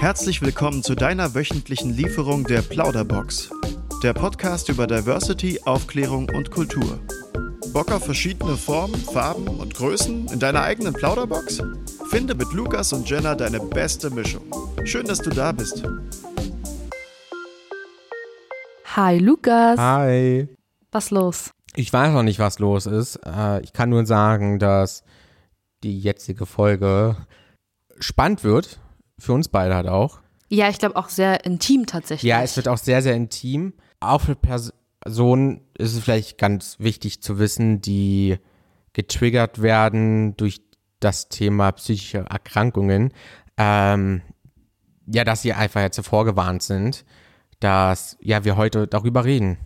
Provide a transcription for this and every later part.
Herzlich willkommen zu deiner wöchentlichen Lieferung der Plauderbox. Der Podcast über Diversity, Aufklärung und Kultur. Bock auf verschiedene Formen, Farben und Größen in deiner eigenen Plauderbox? Finde mit Lukas und Jenna deine beste Mischung. Schön, dass du da bist. Hi Lukas. Hi. Was los? Ich weiß noch nicht, was los ist. Äh, ich kann nur sagen, dass die jetzige Folge spannend wird. Für uns beide halt auch. Ja, ich glaube auch sehr intim tatsächlich. Ja, es wird auch sehr, sehr intim. Auch für Personen ist es vielleicht ganz wichtig zu wissen, die getriggert werden durch das Thema psychische Erkrankungen. Ähm, ja, dass sie einfach jetzt vorgewarnt sind, dass ja wir heute darüber reden.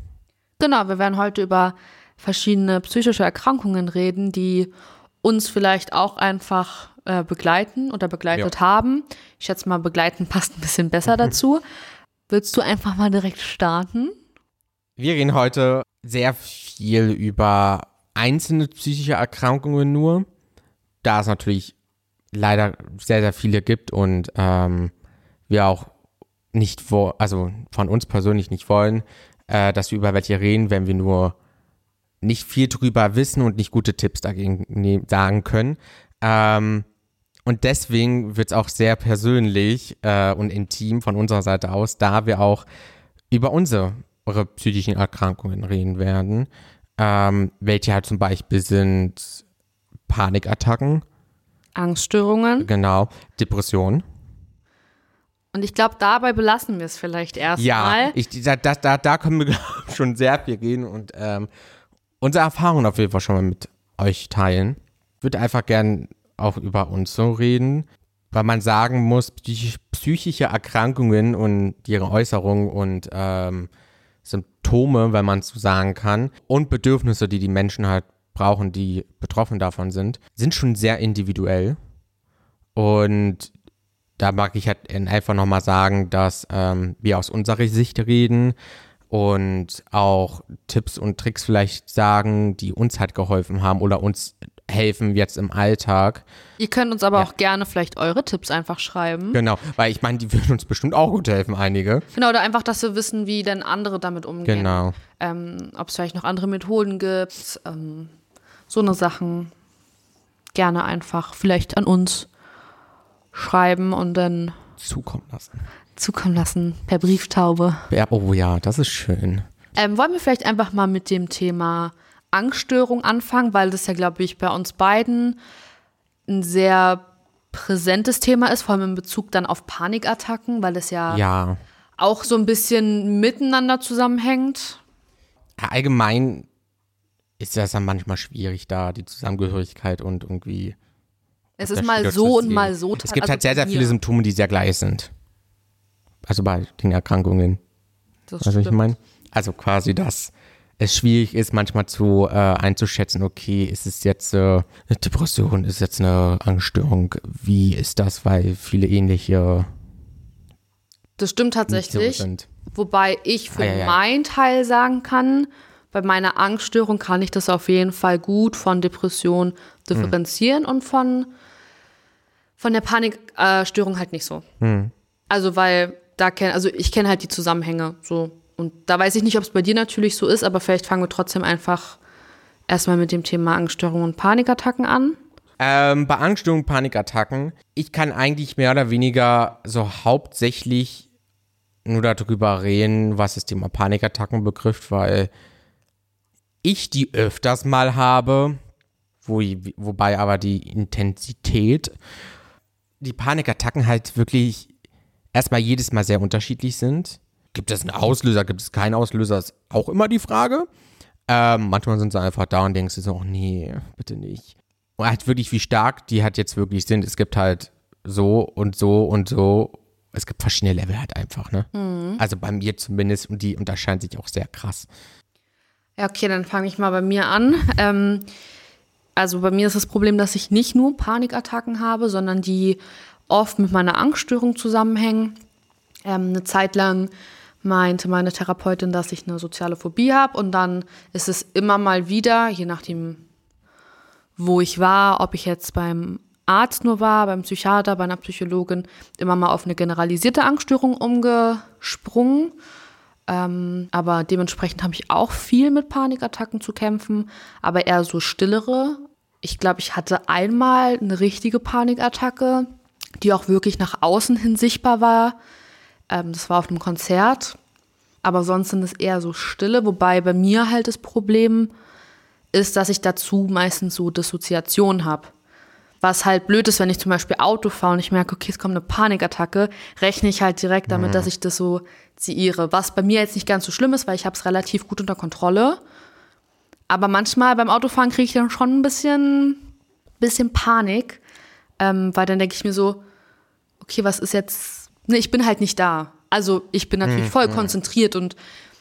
Genau, wir werden heute über verschiedene psychische Erkrankungen reden, die uns vielleicht auch einfach äh, begleiten oder begleitet ja. haben. Ich schätze mal, begleiten passt ein bisschen besser dazu. Willst du einfach mal direkt starten? Wir reden heute sehr viel über einzelne psychische Erkrankungen nur, da es natürlich leider sehr, sehr viele gibt und ähm, wir auch nicht vor, also von uns persönlich nicht wollen, äh, dass wir über welche reden, wenn wir nur nicht viel drüber wissen und nicht gute Tipps dagegen ne sagen können. Ähm, und deswegen wird es auch sehr persönlich äh, und intim von unserer Seite aus, da wir auch über unsere psychischen Erkrankungen reden werden, ähm, welche halt zum Beispiel sind Panikattacken, Angststörungen, genau, Depressionen. Und ich glaube, dabei belassen wir es vielleicht erstmal. Ja, ich, da, da, da können wir schon sehr viel gehen und ähm, unsere Erfahrungen auf jeden Fall schon mal mit euch teilen. Ich würde einfach gern auch über uns so reden, weil man sagen muss, psychische Erkrankungen und ihre Äußerungen und ähm, Symptome, wenn man so sagen kann, und Bedürfnisse, die die Menschen halt brauchen, die betroffen davon sind, sind schon sehr individuell. Und da mag ich halt einfach nochmal sagen, dass ähm, wir aus unserer Sicht reden und auch Tipps und Tricks vielleicht sagen, die uns halt geholfen haben oder uns helfen jetzt im Alltag. Ihr könnt uns aber ja. auch gerne vielleicht eure Tipps einfach schreiben. Genau, weil ich meine, die würden uns bestimmt auch gut helfen, einige. Genau, oder einfach, dass wir wissen, wie denn andere damit umgehen. Genau. Ähm, Ob es vielleicht noch andere Methoden gibt, ähm, so eine Sachen gerne einfach vielleicht an uns schreiben und dann zukommen lassen. Zukommen lassen per Brieftaube. Ja, oh ja, das ist schön. Ähm, wollen wir vielleicht einfach mal mit dem Thema Angststörung anfangen, weil das ja, glaube ich, bei uns beiden ein sehr präsentes Thema ist, vor allem in Bezug dann auf Panikattacken, weil es ja, ja. auch so ein bisschen miteinander zusammenhängt. Allgemein ist das dann manchmal schwierig, da die Zusammengehörigkeit und irgendwie. Es ist mal so und mal so. Es gibt halt also halt sehr, sehr viele Symptome, die sehr gleich sind. Also bei den Erkrankungen. Das also ich meine, also quasi das es schwierig ist, manchmal zu äh, einzuschätzen, okay, ist es jetzt äh, eine Depression, ist es jetzt eine Angststörung, wie ist das, weil viele ähnliche. Das stimmt tatsächlich. So wobei ich für ah, ja, ja. meinen Teil sagen kann, bei meiner Angststörung kann ich das auf jeden Fall gut von Depression differenzieren hm. und von, von der Panikstörung äh, halt nicht so. Hm. Also, weil da kenne, also ich kenne halt die Zusammenhänge so und da weiß ich nicht, ob es bei dir natürlich so ist, aber vielleicht fangen wir trotzdem einfach erstmal mit dem Thema Angststörungen und Panikattacken an. Ähm, bei Angststörungen und Panikattacken, ich kann eigentlich mehr oder weniger so hauptsächlich nur darüber reden, was das Thema Panikattacken betrifft, weil ich die öfters mal habe, wo, wobei aber die Intensität, die Panikattacken halt wirklich erstmal jedes Mal sehr unterschiedlich sind. Gibt es einen Auslöser, gibt es keinen Auslöser, ist auch immer die Frage. Ähm, manchmal sind sie einfach da und denkst du so, oh nee, bitte nicht. Und halt wirklich, wie stark die halt jetzt wirklich sind. Es gibt halt so und so und so. Es gibt verschiedene Level halt einfach, ne? Mhm. Also bei mir zumindest und die unterscheiden sich auch sehr krass. Ja, okay, dann fange ich mal bei mir an. Ähm, also bei mir ist das Problem, dass ich nicht nur Panikattacken habe, sondern die oft mit meiner Angststörung zusammenhängen. Ähm, eine Zeit lang meinte meine Therapeutin, dass ich eine soziale Phobie habe und dann ist es immer mal wieder, je nachdem, wo ich war, ob ich jetzt beim Arzt nur war, beim Psychiater, bei einer Psychologin, immer mal auf eine generalisierte Angststörung umgesprungen. Ähm, aber dementsprechend habe ich auch viel mit Panikattacken zu kämpfen, aber eher so stillere. Ich glaube, ich hatte einmal eine richtige Panikattacke, die auch wirklich nach außen hin sichtbar war. Ähm, das war auf einem Konzert. Aber sonst sind es eher so stille, wobei bei mir halt das Problem ist, dass ich dazu meistens so Dissoziation habe. Was halt blöd ist, wenn ich zum Beispiel Auto fahre und ich merke, okay, es kommt eine Panikattacke, rechne ich halt direkt damit, mhm. dass ich das so ziere. Was bei mir jetzt nicht ganz so schlimm ist, weil ich habe es relativ gut unter Kontrolle. Aber manchmal beim Autofahren kriege ich dann schon ein bisschen, bisschen Panik, ähm, weil dann denke ich mir so, okay, was ist jetzt, ne, ich bin halt nicht da. Also ich bin natürlich mhm. voll mhm. konzentriert und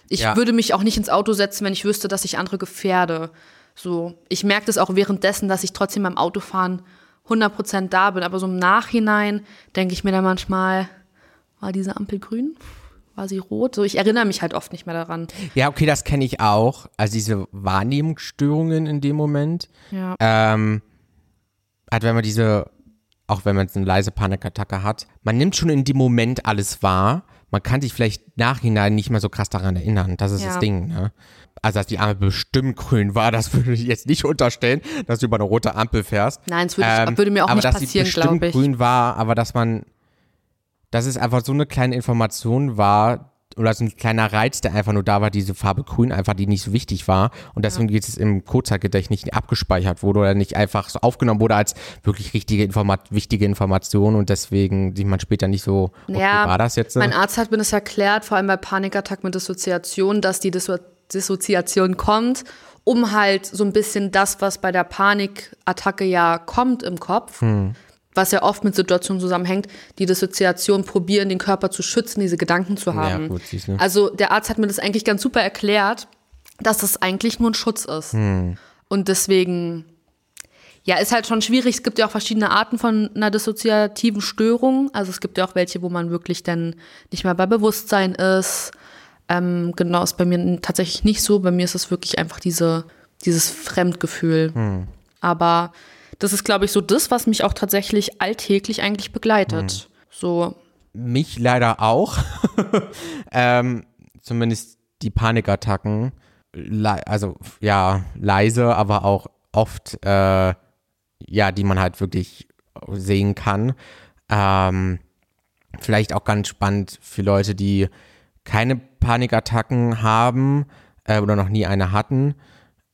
ich ja. würde mich auch nicht ins Auto setzen, wenn ich wüsste, dass ich andere gefährde. So, ich merke das auch währenddessen, dass ich trotzdem beim Autofahren 100% da bin. Aber so im Nachhinein denke ich mir dann manchmal, war diese Ampel grün? War sie rot? So, ich erinnere mich halt oft nicht mehr daran. Ja, okay, das kenne ich auch. Also diese Wahrnehmungsstörungen in dem Moment. Ja. Ähm, halt, wenn man diese, auch wenn man eine leise Panikattacke hat, man nimmt schon in dem Moment alles wahr. Man kann sich vielleicht nachhinein nicht mehr so krass daran erinnern. Das ist ja. das Ding, ne? also dass die Ampel bestimmt grün war, das würde ich jetzt nicht unterstellen, dass du über eine rote Ampel fährst. Nein, das würde, ähm, würde mir auch nicht passieren, glaube ich. grün war, aber dass man, dass es einfach so eine kleine Information war, oder so ein kleiner Reiz, der einfach nur da war, diese Farbe grün, einfach die nicht so wichtig war. Und deswegen ja. geht es im Kurzzeitgedächtnis nicht abgespeichert wurde oder nicht einfach so aufgenommen wurde als wirklich richtige Informat wichtige Information und deswegen sieht man später nicht so, okay, ja, war das jetzt? Mein Arzt hat mir das erklärt, vor allem bei Panikattack mit Dissoziation, dass die Dissoziation Dissoziation kommt, um halt so ein bisschen das, was bei der Panikattacke ja kommt im Kopf, hm. Was ja oft mit Situationen zusammenhängt, die Dissoziation probieren, den Körper zu schützen, diese Gedanken zu haben. Ja, gut, also der Arzt hat mir das eigentlich ganz super erklärt, dass das eigentlich nur ein Schutz ist. Hm. Und deswegen, ja, ist halt schon schwierig. Es gibt ja auch verschiedene Arten von einer dissoziativen Störung. Also es gibt ja auch welche, wo man wirklich dann nicht mehr bei Bewusstsein ist ähm, genau, ist bei mir tatsächlich nicht so. Bei mir ist es wirklich einfach diese, dieses Fremdgefühl. Hm. Aber das ist, glaube ich, so das, was mich auch tatsächlich alltäglich eigentlich begleitet. Hm. So. Mich leider auch. ähm, zumindest die Panikattacken. Le also ja, leise, aber auch oft, äh, ja, die man halt wirklich sehen kann. Ähm, vielleicht auch ganz spannend für Leute, die keine Panikattacken haben äh, oder noch nie eine hatten.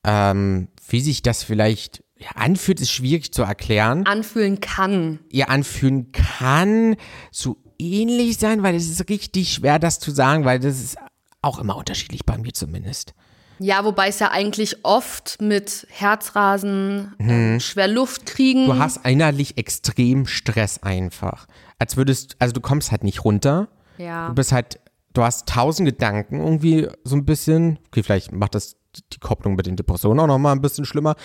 Ähm, wie sich das vielleicht ja, anfühlt, ist schwierig zu erklären. Anfühlen kann. Ja, anfühlen kann so ähnlich sein, weil es ist richtig schwer, das zu sagen, weil das ist auch immer unterschiedlich bei mir zumindest. Ja, wobei es ja eigentlich oft mit Herzrasen, hm. schwer Luft kriegen. Du hast innerlich extrem Stress einfach. Als würdest, also du kommst halt nicht runter. Ja. Du bist halt du hast tausend Gedanken irgendwie so ein bisschen. Okay, vielleicht macht das die Kopplung mit den Depressionen auch nochmal ein bisschen schlimmer.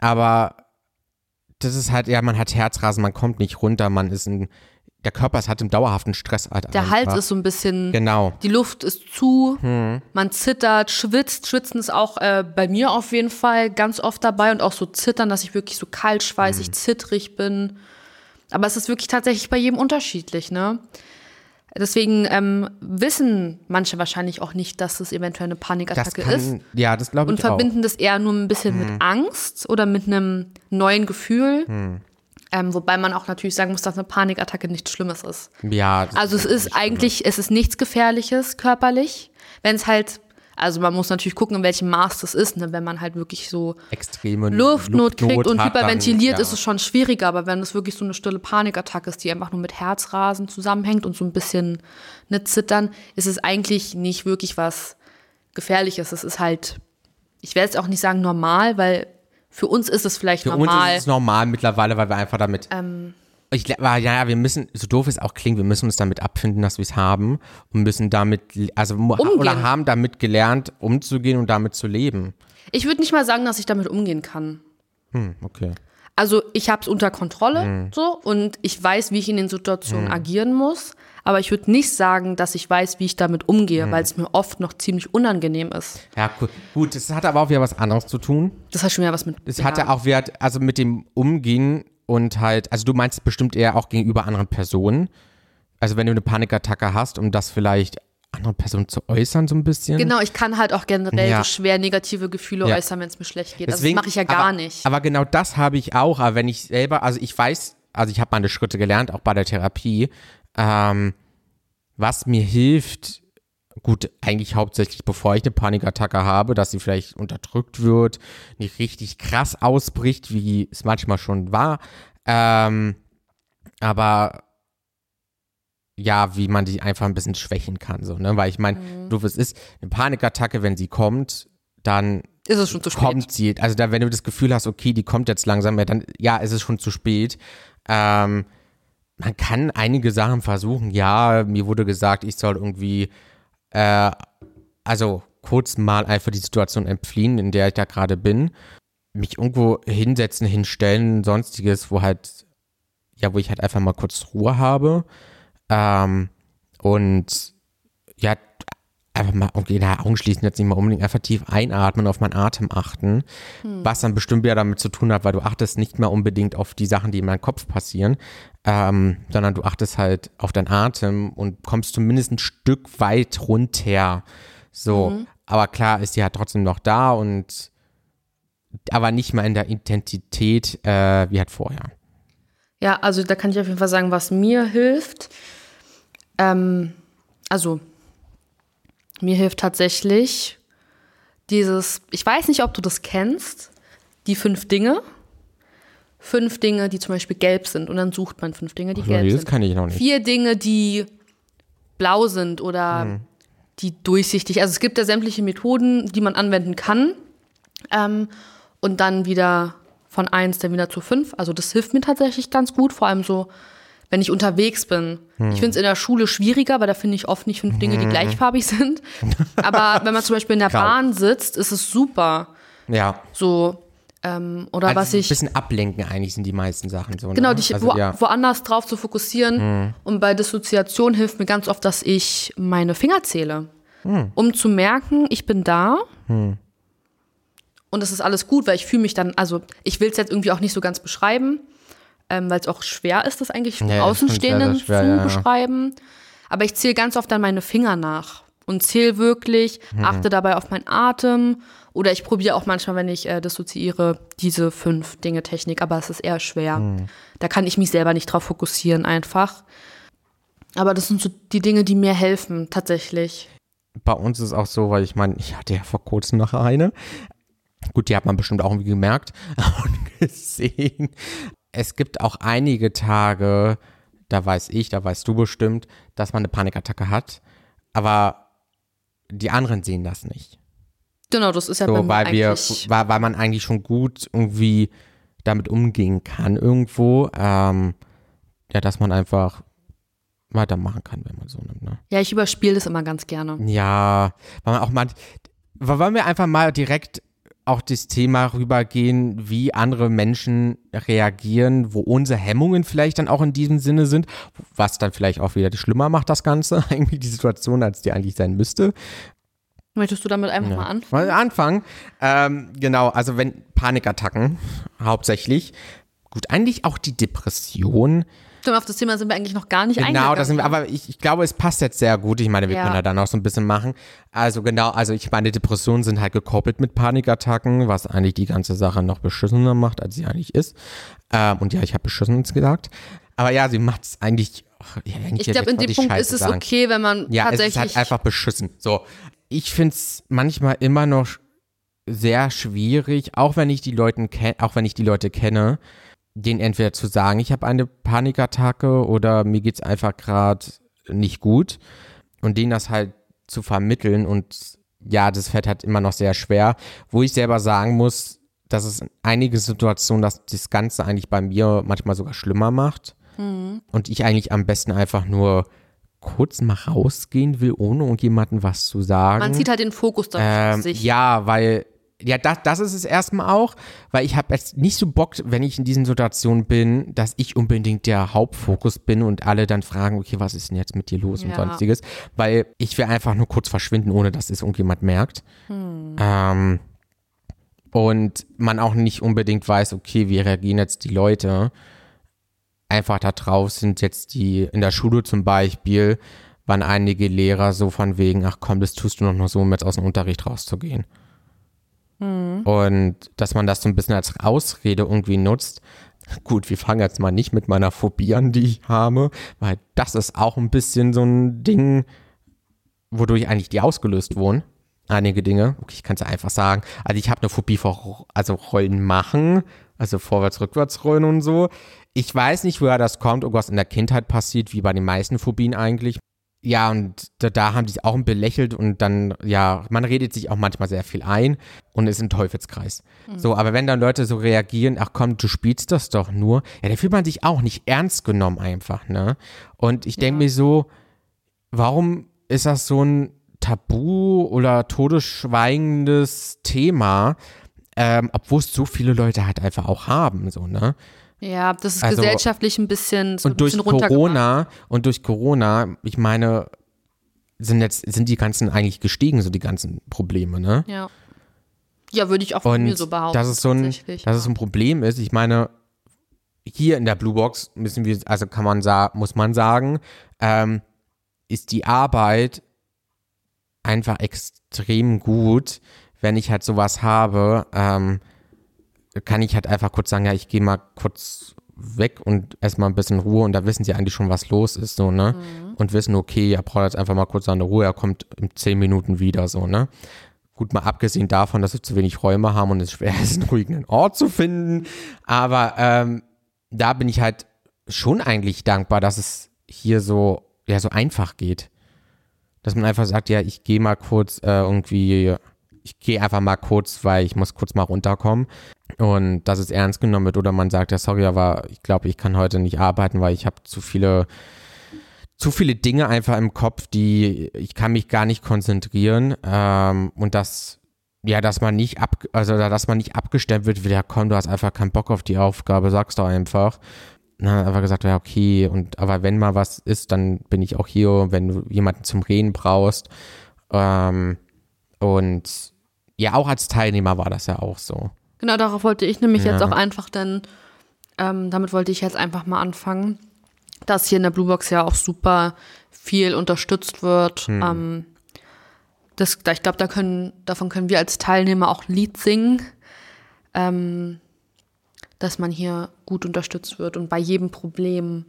Aber das ist halt, ja, man hat Herzrasen, man kommt nicht runter, man ist ein, der Körper ist halt im dauerhaften Stress. Halt der einfach. Hals ist so ein bisschen, genau. die Luft ist zu, hm. man zittert, schwitzt. Schwitzen ist auch äh, bei mir auf jeden Fall ganz oft dabei und auch so zittern, dass ich wirklich so kalt schweißig, hm. zittrig bin. Aber es ist wirklich tatsächlich bei jedem unterschiedlich, ne? Deswegen ähm, wissen manche wahrscheinlich auch nicht, dass es eventuell eine Panikattacke kann, ist. Ja, das glaube ich Und verbinden auch. das eher nur ein bisschen hm. mit Angst oder mit einem neuen Gefühl. Hm. Ähm, wobei man auch natürlich sagen muss, dass eine Panikattacke nichts Schlimmes ist. Ja. Also es ist eigentlich, es ist nichts Gefährliches körperlich. Wenn es halt also man muss natürlich gucken, in welchem Maß das ist. Ne? Wenn man halt wirklich so extreme Luftnot, kriegt und hyperventiliert, dann, ja. ist es schon schwieriger. Aber wenn es wirklich so eine stille Panikattacke ist, die einfach nur mit Herzrasen zusammenhängt und so ein bisschen ne, zittern, ist es eigentlich nicht wirklich was Gefährliches. Es ist halt, ich werde jetzt auch nicht sagen normal, weil für uns ist es vielleicht für normal. Für uns ist es normal mittlerweile, weil wir einfach damit ähm, ich ja, ja, wir müssen, so doof es auch klingt, wir müssen uns damit abfinden, dass wir es haben und müssen damit, also umgehen. oder haben damit gelernt, umzugehen und damit zu leben. Ich würde nicht mal sagen, dass ich damit umgehen kann. Hm, okay. Also ich habe es unter Kontrolle hm. so und ich weiß, wie ich in den Situationen hm. agieren muss. Aber ich würde nicht sagen, dass ich weiß, wie ich damit umgehe, hm. weil es mir oft noch ziemlich unangenehm ist. Ja, cool. gut. Das hat aber auch wieder was anderes zu tun. Das hat schon wieder was mit. Das ja. hat ja auch wieder, also mit dem Umgehen und halt, also du meinst bestimmt eher auch gegenüber anderen Personen. Also wenn du eine Panikattacke hast, um das vielleicht anderen Personen zu äußern, so ein bisschen. Genau, ich kann halt auch generell ja. so schwer negative Gefühle ja. äußern, wenn es mir schlecht geht. Deswegen, also das mache ich ja gar aber, nicht. Aber genau das habe ich auch. Aber wenn ich selber, also ich weiß, also ich habe meine Schritte gelernt, auch bei der Therapie, ähm, was mir hilft, gut, eigentlich hauptsächlich bevor ich eine Panikattacke habe, dass sie vielleicht unterdrückt wird, nicht richtig krass ausbricht, wie es manchmal schon war. Ähm, aber ja, wie man die einfach ein bisschen schwächen kann, so, ne? Weil ich meine, mhm. du, es ist eine Panikattacke, wenn sie kommt, dann ist es schon zu spät. Kommt sie, also da, wenn du das Gefühl hast, okay, die kommt jetzt langsam, ja, dann, ja, ist es schon zu spät. Ähm, man kann einige Sachen versuchen. Ja, mir wurde gesagt, ich soll irgendwie, äh, also kurz mal einfach die Situation entfliehen, in der ich da gerade bin, mich irgendwo hinsetzen, hinstellen, sonstiges, wo halt, ja, wo ich halt einfach mal kurz Ruhe habe. Ähm, und ja, einfach mal, okay, da Augen schließen jetzt nicht mal unbedingt, einfach tief einatmen, auf meinen Atem achten, hm. was dann bestimmt wieder damit zu tun hat, weil du achtest nicht mehr unbedingt auf die Sachen, die in meinem Kopf passieren, ähm, sondern du achtest halt auf deinen Atem und kommst zumindest ein Stück weit runter. So, mhm. aber klar ist die halt trotzdem noch da und aber nicht mehr in der Intensität äh, wie halt vorher. Ja, also da kann ich auf jeden Fall sagen, was mir hilft. Ähm, also mir hilft tatsächlich dieses, ich weiß nicht, ob du das kennst, die fünf Dinge. Fünf Dinge, die zum Beispiel gelb sind und dann sucht man fünf Dinge, die Ach, gelb nee, das sind. kann ich noch nicht. Vier Dinge, die blau sind oder hm. die durchsichtig. Also es gibt ja sämtliche Methoden, die man anwenden kann. Ähm, und dann wieder von eins dann wieder zu fünf. Also das hilft mir tatsächlich ganz gut, vor allem so wenn ich unterwegs bin. Hm. Ich finde es in der Schule schwieriger, weil da finde ich oft nicht fünf Dinge, die hm. gleichfarbig sind. Aber wenn man zum Beispiel in der Grau. Bahn sitzt, ist es super. Ja. So, ähm, oder also was ich. Ein bisschen ablenken eigentlich sind die meisten Sachen so. Ne? Genau, dich also, wo, ja. woanders drauf zu fokussieren. Hm. Und bei Dissoziation hilft mir ganz oft, dass ich meine Finger zähle. Hm. Um zu merken, ich bin da. Hm. Und es ist alles gut, weil ich fühle mich dann, also ich will es jetzt irgendwie auch nicht so ganz beschreiben ähm, weil es auch schwer ist, das eigentlich ja, Außenstehenden schwer, zu ja, beschreiben. Aber ich zähle ganz oft dann meine Finger nach und zähle wirklich, mhm. achte dabei auf meinen Atem oder ich probiere auch manchmal, wenn ich äh, dissoziiere, diese fünf Dinge Technik, aber es ist eher schwer. Mhm. Da kann ich mich selber nicht drauf fokussieren einfach. Aber das sind so die Dinge, die mir helfen, tatsächlich. Bei uns ist es auch so, weil ich meine, ich hatte ja vor kurzem noch eine. Gut, die hat man bestimmt auch irgendwie gemerkt und gesehen es gibt auch einige Tage, da weiß ich, da weißt du bestimmt, dass man eine Panikattacke hat, aber die anderen sehen das nicht. Genau, das ist ja so, bei weil wir, weil, weil man eigentlich schon gut irgendwie damit umgehen kann irgendwo, ähm, ja, dass man einfach weitermachen kann, wenn man so nimmt. Ne? Ja, ich überspiele das immer ganz gerne. Ja, weil man auch mal, wollen wir einfach mal direkt auch das Thema rübergehen, wie andere Menschen reagieren, wo unsere Hemmungen vielleicht dann auch in diesem Sinne sind, was dann vielleicht auch wieder schlimmer macht, das Ganze, irgendwie die Situation, als die eigentlich sein müsste. Möchtest du damit einfach ja. mal anfangen? Anfangen. Ähm, genau, also wenn Panikattacken hauptsächlich, gut, eigentlich auch die Depression, Stimmt, auf das Thema sind wir eigentlich noch gar nicht genau, eingegangen. Genau, sind wir, aber ich, ich, glaube, es passt jetzt sehr gut. Ich meine, wir ja. können da dann auch so ein bisschen machen. Also genau, also ich meine, Depressionen sind halt gekoppelt mit Panikattacken, was eigentlich die ganze Sache noch beschissener macht, als sie eigentlich ist. Ähm, und ja, ich habe beschissen gesagt. Aber ja, sie macht es eigentlich. Ach, ich glaube, in dem Punkt Scheiße ist es sagen. okay, wenn man ja, tatsächlich. Ja, es ist halt einfach beschissen. So, ich finde es manchmal immer noch sehr schwierig, auch wenn ich die Leute auch wenn ich die Leute kenne, denen entweder zu sagen, ich habe eine Panikattacke oder mir geht es einfach gerade nicht gut und denen das halt zu vermitteln und ja, das fällt halt immer noch sehr schwer, wo ich selber sagen muss, dass es einige Situationen, dass das Ganze eigentlich bei mir manchmal sogar schlimmer macht mhm. und ich eigentlich am besten einfach nur kurz mal rausgehen will, ohne irgendjemandem was zu sagen. Man zieht halt den Fokus auf ähm, sich. Ja, weil ja, das, das ist es erstmal auch, weil ich habe jetzt nicht so Bock, wenn ich in diesen Situationen bin, dass ich unbedingt der Hauptfokus bin und alle dann fragen, okay, was ist denn jetzt mit dir los ja. und sonstiges, weil ich will einfach nur kurz verschwinden, ohne dass es irgendjemand merkt. Hm. Ähm, und man auch nicht unbedingt weiß, okay, wie reagieren jetzt die Leute. einfach da drauf sind jetzt die in der Schule zum Beispiel, waren einige Lehrer so von wegen, ach komm, das tust du noch nur so, um jetzt aus dem Unterricht rauszugehen. Mhm. Und dass man das so ein bisschen als Ausrede irgendwie nutzt. Gut, wir fangen jetzt mal nicht mit meiner Phobie an, die ich habe, weil das ist auch ein bisschen so ein Ding, wodurch eigentlich die ausgelöst wurden. Einige Dinge. Okay, ich kann es einfach sagen. Also ich habe eine Phobie vor also Rollen machen, also vorwärts, rückwärts rollen und so. Ich weiß nicht, woher das kommt, irgendwas in der Kindheit passiert, wie bei den meisten Phobien eigentlich. Ja, und da, da haben die sich auch belächelt und dann, ja, man redet sich auch manchmal sehr viel ein und ist ein Teufelskreis. Mhm. So, aber wenn dann Leute so reagieren, ach komm, du spielst das doch nur, ja, dann fühlt man sich auch nicht ernst genommen einfach, ne? Und ich denke ja. mir so, warum ist das so ein Tabu oder todesschweigendes Thema, ähm, obwohl es so viele Leute halt einfach auch haben, so, ne? Ja, das ist also, gesellschaftlich ein bisschen so und durch Corona und durch Corona, ich meine, sind jetzt sind die ganzen eigentlich gestiegen, so die ganzen Probleme, ne? Ja. Ja, würde ich auch von und mir so behaupten. Dass es so ein, dass es ein Problem ist. Ich meine, hier in der Blue Box müssen wir, also kann man sagen, muss man sagen, ähm, ist die Arbeit einfach extrem gut, wenn ich halt sowas habe. Ähm, kann ich halt einfach kurz sagen, ja, ich gehe mal kurz weg und erstmal ein bisschen Ruhe und da wissen sie eigentlich schon, was los ist, so, ne? Mhm. Und wissen, okay, er braucht jetzt einfach mal kurz seine Ruhe, er kommt in zehn Minuten wieder, so, ne? Gut, mal abgesehen davon, dass wir zu wenig Räume haben und es schwer ist, einen ruhigen Ort zu finden. Aber ähm, da bin ich halt schon eigentlich dankbar, dass es hier so, ja, so einfach geht. Dass man einfach sagt, ja, ich gehe mal kurz äh, irgendwie, ich gehe einfach mal kurz, weil ich muss kurz mal runterkommen und dass es ernst genommen wird oder man sagt, ja, sorry, aber ich glaube, ich kann heute nicht arbeiten, weil ich habe zu viele zu viele Dinge einfach im Kopf, die ich kann mich gar nicht konzentrieren ähm, und das ja, dass man nicht ab, also dass man nicht abgestemmt wird, ja komm, du hast einfach keinen Bock auf die Aufgabe, sagst doch einfach. Und dann einfach gesagt, ja, okay, und aber wenn mal was ist, dann bin ich auch hier, wenn du jemanden zum Reden brauchst. Ähm, und ja, auch als Teilnehmer war das ja auch so. Genau, darauf wollte ich nämlich ja. jetzt auch einfach dann, ähm, damit wollte ich jetzt einfach mal anfangen, dass hier in der Bluebox ja auch super viel unterstützt wird. Hm. Ähm, das, ich glaube, da können, davon können wir als Teilnehmer auch ein Lied singen, ähm, dass man hier gut unterstützt wird und bei jedem Problem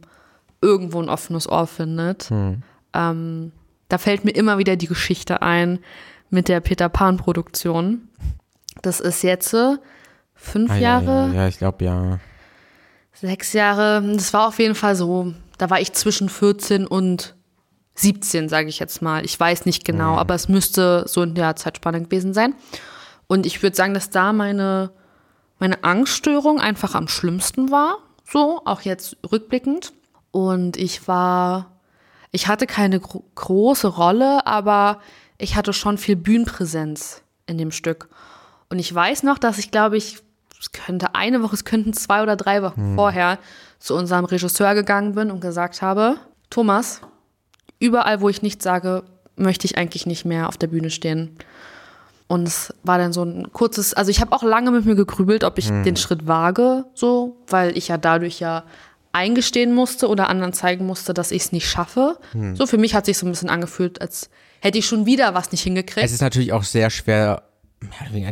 irgendwo ein offenes Ohr findet. Hm. Ähm, da fällt mir immer wieder die Geschichte ein mit der Peter Pan-Produktion. Das ist jetzt fünf ah, Jahre. Ja, ja, ich glaube ja. Sechs Jahre. Das war auf jeden Fall so. Da war ich zwischen 14 und 17, sage ich jetzt mal. Ich weiß nicht genau, mhm. aber es müsste so in der Zeitspanne gewesen sein. Und ich würde sagen, dass da meine, meine Angststörung einfach am schlimmsten war. So, auch jetzt rückblickend. Und ich war, ich hatte keine gro große Rolle, aber ich hatte schon viel Bühnenpräsenz in dem Stück. Und ich weiß noch, dass ich, glaube ich, es könnte eine Woche, es könnten zwei oder drei Wochen hm. vorher zu unserem Regisseur gegangen bin und gesagt habe, Thomas, überall, wo ich nichts sage, möchte ich eigentlich nicht mehr auf der Bühne stehen. Und es war dann so ein kurzes, also ich habe auch lange mit mir gegrübelt, ob ich hm. den Schritt wage, so, weil ich ja dadurch ja eingestehen musste oder anderen zeigen musste, dass ich es nicht schaffe. Hm. So für mich hat sich so ein bisschen angefühlt, als hätte ich schon wieder was nicht hingekriegt. Es ist natürlich auch sehr schwer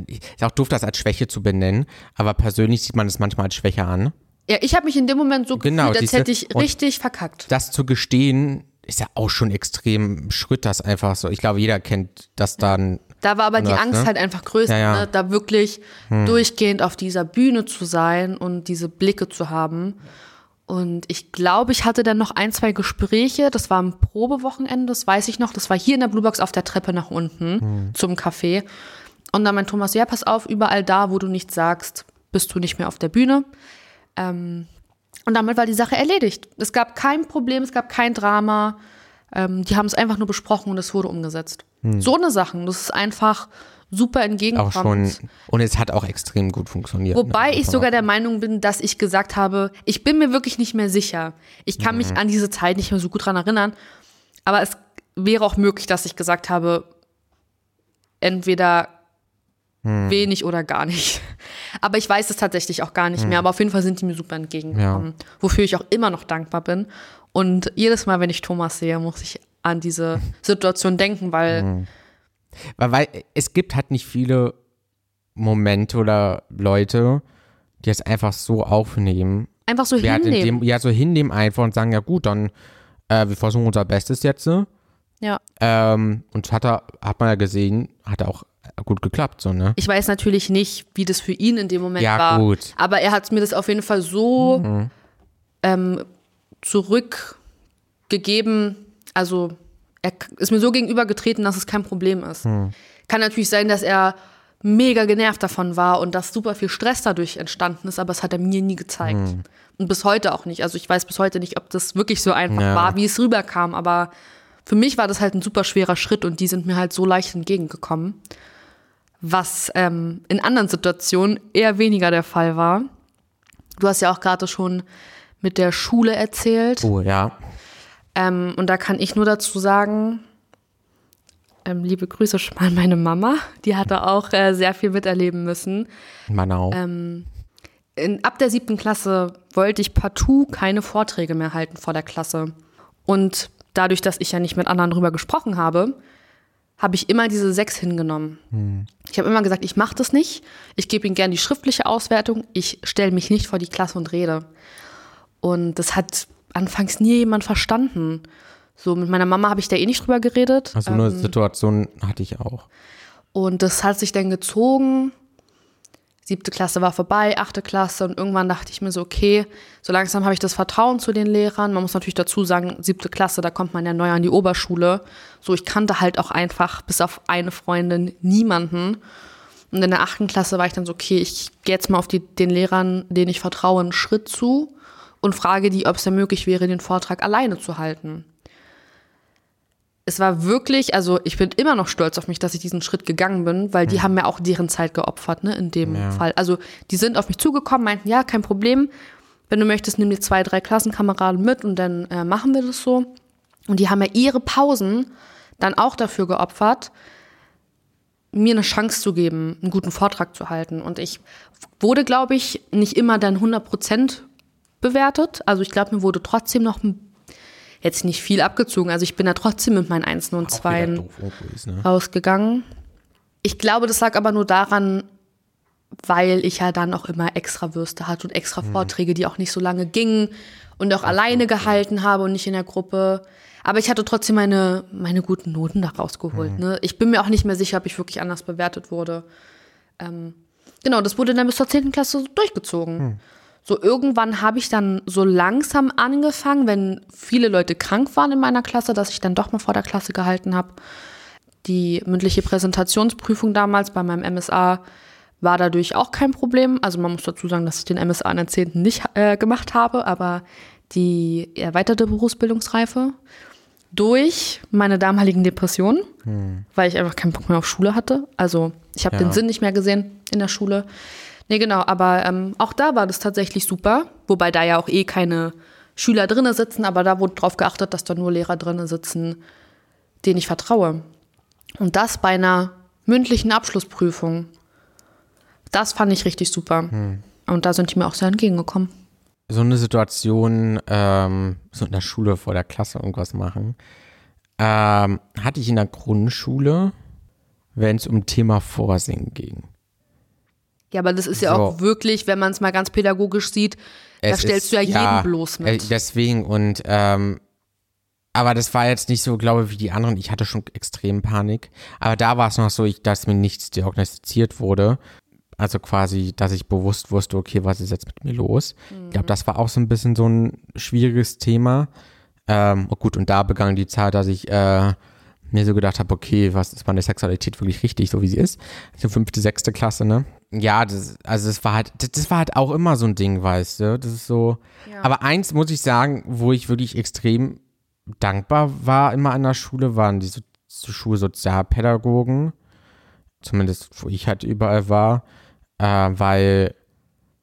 ist auch doof, das als Schwäche zu benennen, aber persönlich sieht man es manchmal als Schwäche an. Ja, ich habe mich in dem Moment so genau, gefühlt, als hätte ich richtig verkackt. Das zu gestehen, ist ja auch schon extrem Schritt, das einfach so. Ich glaube, jeder kennt das dann. Da war aber die Angst ne? halt einfach größer, ja, ja. Ne? da wirklich hm. durchgehend auf dieser Bühne zu sein und diese Blicke zu haben. Und ich glaube, ich hatte dann noch ein, zwei Gespräche. Das war ein Probewochenende, das weiß ich noch. Das war hier in der Bluebox auf der Treppe nach unten hm. zum Café. Und dann meint Thomas, ja, pass auf, überall da, wo du nichts sagst, bist du nicht mehr auf der Bühne. Ähm, und damit war die Sache erledigt. Es gab kein Problem, es gab kein Drama. Ähm, die haben es einfach nur besprochen und es wurde umgesetzt. Hm. So eine Sache, das ist einfach super entgegenkommend. Auch schon, und es hat auch extrem gut funktioniert. Ne? Wobei ne? ich sogar der Meinung bin, dass ich gesagt habe, ich bin mir wirklich nicht mehr sicher. Ich kann mhm. mich an diese Zeit nicht mehr so gut dran erinnern. Aber es wäre auch möglich, dass ich gesagt habe, entweder hm. wenig oder gar nicht. Aber ich weiß es tatsächlich auch gar nicht hm. mehr. Aber auf jeden Fall sind die mir super entgegengekommen. Ja. Wofür ich auch immer noch dankbar bin. Und jedes Mal, wenn ich Thomas sehe, muss ich an diese Situation denken, weil. Hm. Weil, weil es gibt halt nicht viele Momente oder Leute, die es einfach so aufnehmen. Einfach so hinnehmen. Dem, ja, so hinnehmen einfach und sagen, ja gut, dann äh, wir versuchen unser Bestes jetzt. Ja. Ähm, und hat er, hat man ja gesehen, hat auch gut geklappt, so, ne? Ich weiß natürlich nicht, wie das für ihn in dem Moment ja, war. Gut. Aber er hat mir das auf jeden Fall so mhm. ähm, zurückgegeben. Also er ist mir so gegenübergetreten, dass es kein Problem ist. Mhm. Kann natürlich sein, dass er mega genervt davon war und dass super viel Stress dadurch entstanden ist, aber es hat er mir nie gezeigt. Mhm. Und bis heute auch nicht. Also ich weiß bis heute nicht, ob das wirklich so einfach ja. war, wie es rüberkam, aber für mich war das halt ein super schwerer Schritt und die sind mir halt so leicht entgegengekommen. Was ähm, in anderen Situationen eher weniger der Fall war. Du hast ja auch gerade schon mit der Schule erzählt. Oh, ja. Ähm, und da kann ich nur dazu sagen, ähm, liebe Grüße schon mal an meine Mama. Die hatte auch äh, sehr viel miterleben müssen. Manau. Ähm, in, ab der siebten Klasse wollte ich partout keine Vorträge mehr halten vor der Klasse. Und dadurch, dass ich ja nicht mit anderen drüber gesprochen habe, habe ich immer diese sechs hingenommen. Hm. Ich habe immer gesagt, ich mache das nicht. Ich gebe ihnen gerne die schriftliche Auswertung. Ich stelle mich nicht vor die Klasse und rede. Und das hat anfangs nie jemand verstanden. So, mit meiner Mama habe ich da eh nicht drüber geredet. Also eine ähm, Situation hatte ich auch. Und das hat sich dann gezogen. Siebte Klasse war vorbei, achte Klasse und irgendwann dachte ich mir so, okay, so langsam habe ich das Vertrauen zu den Lehrern. Man muss natürlich dazu sagen, siebte Klasse, da kommt man ja neu an die Oberschule. So, ich kannte halt auch einfach bis auf eine Freundin niemanden. Und in der achten Klasse war ich dann so, okay, ich gehe jetzt mal auf die, den Lehrern, denen ich vertraue, einen Schritt zu und frage die, ob es ja möglich wäre, den Vortrag alleine zu halten es war wirklich, also ich bin immer noch stolz auf mich, dass ich diesen Schritt gegangen bin, weil die mhm. haben mir auch deren Zeit geopfert, ne, in dem ja. Fall. Also die sind auf mich zugekommen, meinten, ja, kein Problem. Wenn du möchtest, nimm dir zwei, drei Klassenkameraden mit und dann äh, machen wir das so. Und die haben ja ihre Pausen dann auch dafür geopfert, mir eine Chance zu geben, einen guten Vortrag zu halten. Und ich wurde, glaube ich, nicht immer dann 100 Prozent bewertet. Also ich glaube, mir wurde trotzdem noch ein jetzt nicht viel abgezogen. Also ich bin da trotzdem mit meinen Einsen und Zweien ne? rausgegangen. Ich glaube, das lag aber nur daran, weil ich ja dann auch immer extra Würste hatte und extra mhm. Vorträge, die auch nicht so lange gingen und auch alleine gehalten habe und nicht in der Gruppe. Aber ich hatte trotzdem meine, meine guten Noten da rausgeholt. Mhm. Ne? Ich bin mir auch nicht mehr sicher, ob ich wirklich anders bewertet wurde. Ähm, genau, das wurde dann bis zur 10. Klasse durchgezogen. Mhm. So irgendwann habe ich dann so langsam angefangen, wenn viele Leute krank waren in meiner Klasse, dass ich dann doch mal vor der Klasse gehalten habe. Die mündliche Präsentationsprüfung damals bei meinem MSA war dadurch auch kein Problem. Also man muss dazu sagen, dass ich den MSA in der 10. nicht äh, gemacht habe, aber die erweiterte Berufsbildungsreife durch meine damaligen Depressionen, hm. weil ich einfach keinen Bock mehr auf Schule hatte. Also ich habe ja. den Sinn nicht mehr gesehen in der Schule. Nee, genau, aber ähm, auch da war das tatsächlich super, wobei da ja auch eh keine Schüler drinnen sitzen, aber da wurde darauf geachtet, dass da nur Lehrer drinnen sitzen, denen ich vertraue. Und das bei einer mündlichen Abschlussprüfung. Das fand ich richtig super. Hm. Und da sind die mir auch sehr entgegengekommen. So eine Situation, ähm, so in der Schule vor der Klasse irgendwas machen, ähm, hatte ich in der Grundschule, wenn es um Thema Vorsingen ging. Ja, aber das ist ja so. auch wirklich, wenn man es mal ganz pädagogisch sieht, es da stellst ist, du ja jeden ja, bloß mit. Äh, deswegen und ähm, aber das war jetzt nicht so, glaube ich, wie die anderen. Ich hatte schon extrem Panik. Aber da war es noch so, ich, dass mir nichts diagnostiziert wurde. Also quasi, dass ich bewusst wusste, okay, was ist jetzt mit mir los? Mhm. Ich glaube, das war auch so ein bisschen so ein schwieriges Thema. Ähm, oh gut, und da begann die Zeit, dass ich äh, mir so gedacht habe, okay, was ist meine Sexualität wirklich richtig, so wie sie ist? So fünfte, sechste Klasse, ne? Ja, das, also das war halt, das, das, war halt auch immer so ein Ding, weißt du? Das ist so. Ja. Aber eins muss ich sagen, wo ich wirklich extrem dankbar war immer an der Schule, waren die so, so Schulsozialpädagogen. Zumindest, wo ich halt überall war. Äh, weil,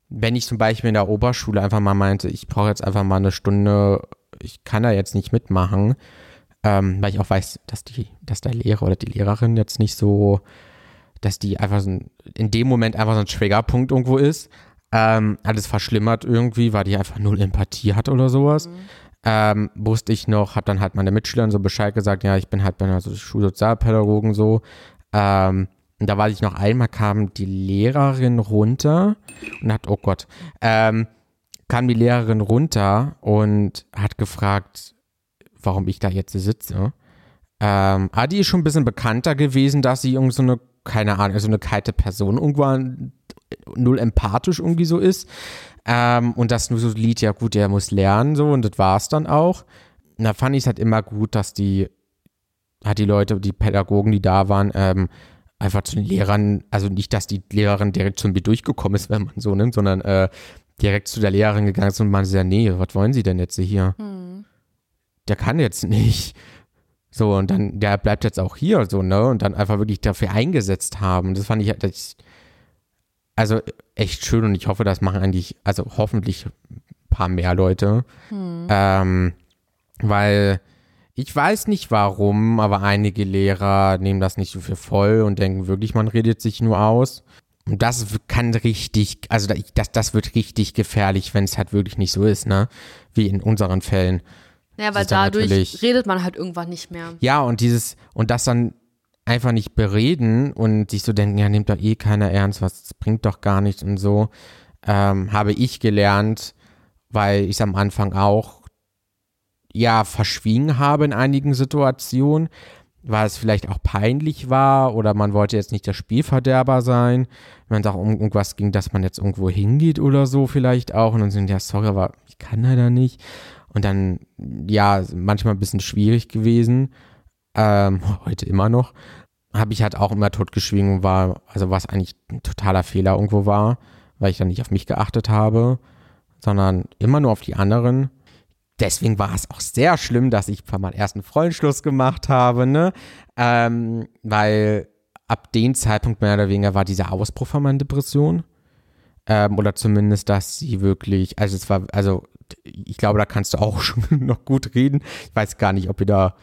wenn ich zum Beispiel in der Oberschule einfach mal meinte, ich brauche jetzt einfach mal eine Stunde, ich kann da jetzt nicht mitmachen, ähm, weil ich auch weiß, dass die, dass der Lehrer oder die Lehrerin jetzt nicht so dass die einfach so ein, in dem Moment einfach so ein Triggerpunkt irgendwo ist. Ähm, alles verschlimmert irgendwie, weil die einfach null Empathie hat oder sowas. Mhm. Ähm, wusste ich noch, hat dann halt meine Mitschülerin so Bescheid gesagt, ja, ich bin halt bei einer so Schulsozialpädagogen so. Ähm, und da weiß ich noch einmal kam die Lehrerin runter und hat, oh Gott, ähm, kam die Lehrerin runter und hat gefragt, warum ich da jetzt sitze. Ähm, Adi ist schon ein bisschen bekannter gewesen, dass sie irgendwie so eine, keine Ahnung, so eine kalte Person irgendwann null empathisch irgendwie so ist. Ähm, und das nur so Lied, ja gut, der muss lernen, so, und das war es dann auch. Und da fand ich es halt immer gut, dass die, hat die Leute, die Pädagogen, die da waren, ähm, einfach zu den Lehrern, also nicht, dass die Lehrerin direkt zu mir durchgekommen ist, wenn man so nimmt, sondern äh, direkt zu der Lehrerin gegangen ist und meinte, ja, nee, was wollen Sie denn jetzt hier? Hm. Der kann jetzt nicht. So, und dann, der bleibt jetzt auch hier, so, ne? Und dann einfach wirklich dafür eingesetzt haben. Das fand ich, das, also echt schön und ich hoffe, das machen eigentlich, also hoffentlich ein paar mehr Leute. Hm. Ähm, weil ich weiß nicht warum, aber einige Lehrer nehmen das nicht so für voll und denken wirklich, man redet sich nur aus. Und das kann richtig, also das, das wird richtig gefährlich, wenn es halt wirklich nicht so ist, ne? Wie in unseren Fällen. Ja, weil dadurch redet man halt irgendwann nicht mehr. Ja, und dieses, und das dann einfach nicht bereden und sich so denken, ja, nimmt doch eh keiner ernst, was bringt doch gar nichts und so, ähm, habe ich gelernt, weil ich es am Anfang auch ja verschwiegen habe in einigen Situationen, weil es vielleicht auch peinlich war oder man wollte jetzt nicht der Spielverderber sein, wenn es auch um irgendwas ging, dass man jetzt irgendwo hingeht oder so vielleicht auch und dann sind ja, sorry, aber ich kann leider nicht und dann, ja, manchmal ein bisschen schwierig gewesen ähm, heute immer noch, habe ich halt auch immer totgeschwiegen war, also was eigentlich ein totaler Fehler irgendwo war, weil ich dann nicht auf mich geachtet habe, sondern immer nur auf die anderen. Deswegen war es auch sehr schlimm, dass ich bei meinem ersten Freundschluss gemacht habe, ne? Ähm, weil ab dem Zeitpunkt mehr oder weniger war dieser Ausbruch von meiner Depression. Ähm, oder zumindest, dass sie wirklich, also es war, also ich glaube, da kannst du auch schon noch gut reden. Ich weiß gar nicht, ob ihr da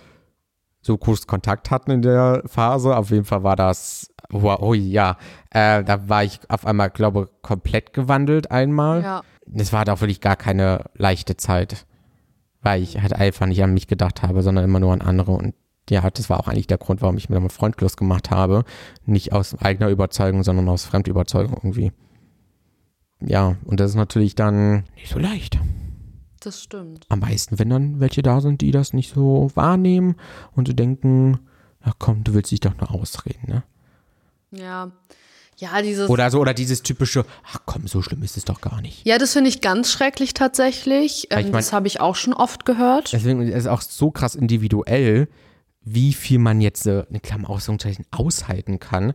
so kurz Kontakt hatten in der Phase. Auf jeden Fall war das, oh, oh ja, äh, da war ich auf einmal, glaube ich, komplett gewandelt einmal. Ja. Das war doch wirklich gar keine leichte Zeit, weil ich halt einfach nicht an mich gedacht habe, sondern immer nur an andere. Und ja, das war auch eigentlich der Grund, warum ich mit meinem Freund Schluss gemacht habe. Nicht aus eigener Überzeugung, sondern aus Fremdüberzeugung irgendwie. Ja, und das ist natürlich dann nicht so leicht. Das stimmt. Am meisten, wenn dann welche da sind, die das nicht so wahrnehmen und so denken, ja komm, du willst dich doch nur ausreden, ne? Ja. Ja, dieses. Oder so, oder dieses typische, ach komm, so schlimm ist es doch gar nicht. Ja, das finde ich ganz schrecklich tatsächlich. Ähm, ich mein, das habe ich auch schon oft gehört. Deswegen ist es auch so krass individuell, wie viel man jetzt, äh, eine Klammer aushalten kann.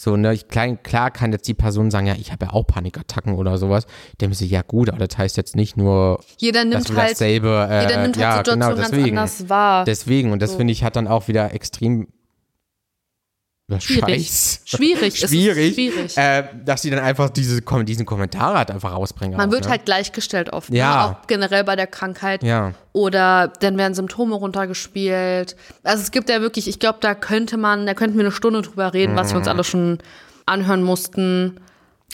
So, ne, ich, klar, klar kann jetzt die Person sagen, ja, ich habe ja auch Panikattacken oder sowas. Mir so, ja gut, aber das heißt jetzt nicht nur, jeder nimmt halt, dasselbe, äh, jeder nimmt halt ja, Situation genau, deswegen, ganz anders wahr. Deswegen, und das so. finde ich hat dann auch wieder extrem schwierig. Scheiß. Schwierig. schwierig. schwierig. Äh, dass sie dann einfach diese, diesen Kommentar halt einfach rausbringen. Man auch, wird ne? halt gleichgestellt oft. Ja. Ne? Auch generell bei der Krankheit. Ja. Oder dann werden Symptome runtergespielt. Also es gibt ja wirklich, ich glaube, da könnte man, da könnten wir eine Stunde drüber reden, mhm. was wir uns alle schon anhören mussten.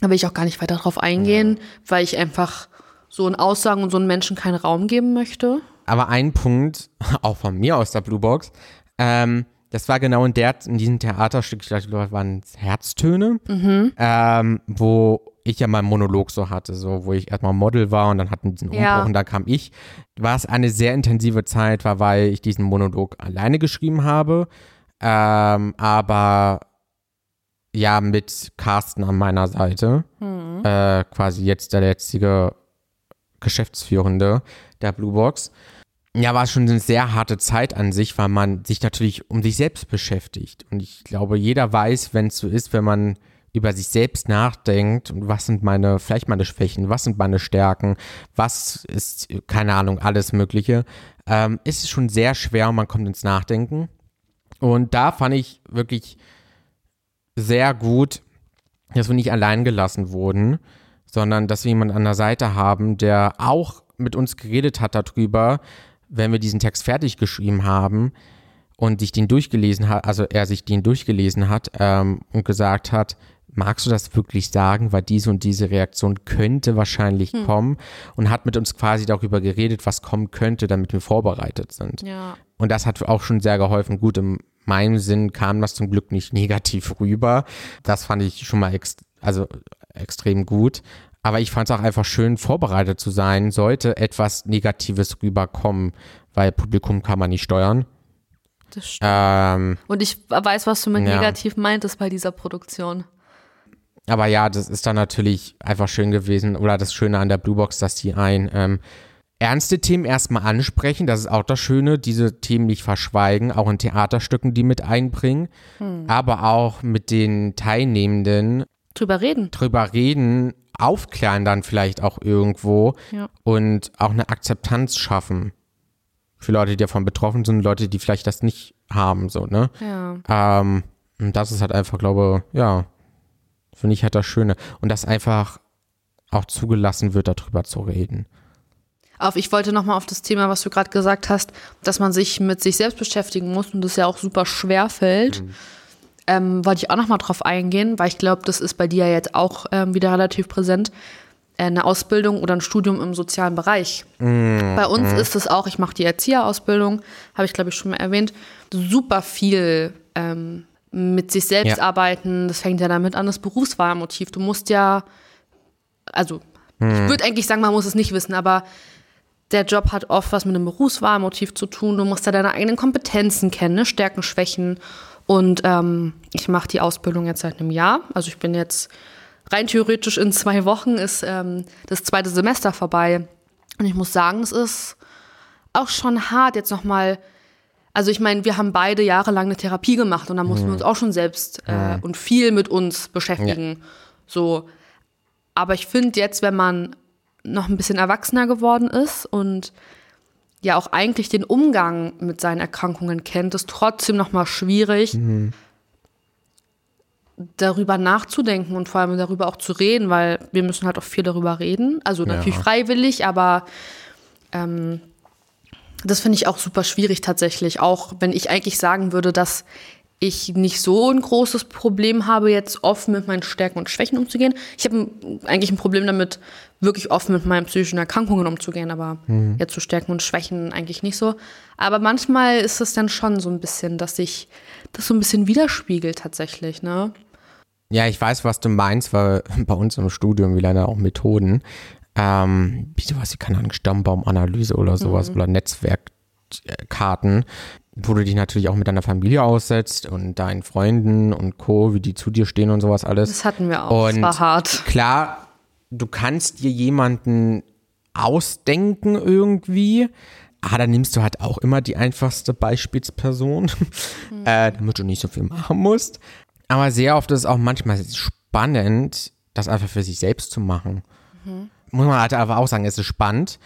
Da will ich auch gar nicht weiter drauf eingehen, ja. weil ich einfach so in Aussagen und so einen Menschen keinen Raum geben möchte. Aber ein Punkt, auch von mir aus der Blue Box, ähm, das war genau in, der, in diesem Theaterstück, ich glaube, waren Herztöne, mhm. ähm, wo ich ja meinen Monolog so hatte, so wo ich erstmal Model war und dann hatten diesen Umbruch ja. und dann kam ich. War es eine sehr intensive Zeit, war, weil ich diesen Monolog alleine geschrieben habe, ähm, aber ja mit Carsten an meiner Seite, mhm. äh, quasi jetzt der letzte Geschäftsführende der Blue Box ja, war schon eine sehr harte Zeit an sich, weil man sich natürlich um sich selbst beschäftigt. Und ich glaube, jeder weiß, wenn es so ist, wenn man über sich selbst nachdenkt und was sind meine, vielleicht meine Schwächen, was sind meine Stärken, was ist, keine Ahnung, alles Mögliche, ähm, ist es schon sehr schwer und man kommt ins Nachdenken. Und da fand ich wirklich sehr gut, dass wir nicht allein gelassen wurden, sondern dass wir jemanden an der Seite haben, der auch mit uns geredet hat darüber, wenn wir diesen Text fertig geschrieben haben, und sich den durchgelesen hat, also er sich den durchgelesen hat ähm, und gesagt hat, magst du das wirklich sagen, weil diese und diese Reaktion könnte wahrscheinlich hm. kommen und hat mit uns quasi darüber geredet, was kommen könnte, damit wir vorbereitet sind. Ja. Und das hat auch schon sehr geholfen. Gut, in meinem Sinn kam das zum Glück nicht negativ rüber. Das fand ich schon mal ex also extrem gut. Aber ich fand es auch einfach schön, vorbereitet zu sein, sollte etwas Negatives rüberkommen, weil Publikum kann man nicht steuern. Das stimmt. Ähm, Und ich weiß, was du mit ja. negativ meintest bei dieser Produktion. Aber ja, das ist dann natürlich einfach schön gewesen. Oder das Schöne an der Bluebox, dass die ein ähm, ernste Themen erstmal ansprechen. Das ist auch das Schöne, diese Themen nicht verschweigen, auch in Theaterstücken die mit einbringen. Hm. Aber auch mit den Teilnehmenden drüber reden. Drüber reden, aufklären dann vielleicht auch irgendwo ja. und auch eine Akzeptanz schaffen für Leute, die davon betroffen sind, Leute, die vielleicht das nicht haben, so, ne? Ja. Ähm, und das ist halt einfach, glaube ja, finde ich halt das Schöne. Und dass einfach auch zugelassen wird, darüber zu reden. Auf, ich wollte nochmal auf das Thema, was du gerade gesagt hast, dass man sich mit sich selbst beschäftigen muss und das ja auch super schwer fällt. Mhm. Ähm, wollte ich auch nochmal drauf eingehen, weil ich glaube, das ist bei dir jetzt auch ähm, wieder relativ präsent. Äh, eine Ausbildung oder ein Studium im sozialen Bereich. Mhm. Bei uns mhm. ist es auch, ich mache die Erzieherausbildung, habe ich glaube ich schon mal erwähnt, super viel ähm, mit sich selbst ja. arbeiten. Das fängt ja damit an, das Berufswahlmotiv. Du musst ja, also mhm. ich würde eigentlich sagen, man muss es nicht wissen, aber der Job hat oft was mit einem Berufswahlmotiv zu tun. Du musst da deine eigenen Kompetenzen kennen, ne? Stärken, Schwächen. Und ähm, ich mache die Ausbildung jetzt seit einem Jahr. Also ich bin jetzt rein theoretisch in zwei Wochen ist ähm, das zweite Semester vorbei. Und ich muss sagen, es ist auch schon hart, jetzt nochmal. Also ich meine, wir haben beide jahrelang eine Therapie gemacht und da mussten mhm. wir uns auch schon selbst äh, und viel mit uns beschäftigen. Ja. So. Aber ich finde jetzt, wenn man noch ein bisschen erwachsener geworden ist und ja auch eigentlich den Umgang mit seinen Erkrankungen kennt, ist trotzdem noch mal schwierig, mhm darüber nachzudenken und vor allem darüber auch zu reden, weil wir müssen halt auch viel darüber reden. Also natürlich ja. freiwillig, aber ähm, das finde ich auch super schwierig tatsächlich. Auch wenn ich eigentlich sagen würde, dass ich nicht so ein großes Problem habe, jetzt offen mit meinen Stärken und Schwächen umzugehen. Ich habe eigentlich ein Problem damit, wirklich offen mit meinen psychischen Erkrankungen umzugehen, aber mhm. jetzt zu Stärken und Schwächen eigentlich nicht so. Aber manchmal ist es dann schon so ein bisschen, dass sich das so ein bisschen widerspiegelt tatsächlich, ne? Ja, ich weiß, was du meinst, weil bei uns im Studium, wie leider auch Methoden, ähm, wie sowas wie, keine Ahnung, Stammbaumanalyse oder sowas mhm. oder Netzwerkkarten, wo du dich natürlich auch mit deiner Familie aussetzt und deinen Freunden und Co., wie die zu dir stehen und sowas alles. Das hatten wir auch, und das war hart. Klar, du kannst dir jemanden ausdenken irgendwie, aber dann nimmst du halt auch immer die einfachste Beispielsperson, mhm. äh, damit du nicht so viel machen musst. Aber sehr oft ist es auch manchmal spannend, das einfach für sich selbst zu machen. Mhm. Muss man halt aber auch sagen, es ist spannend.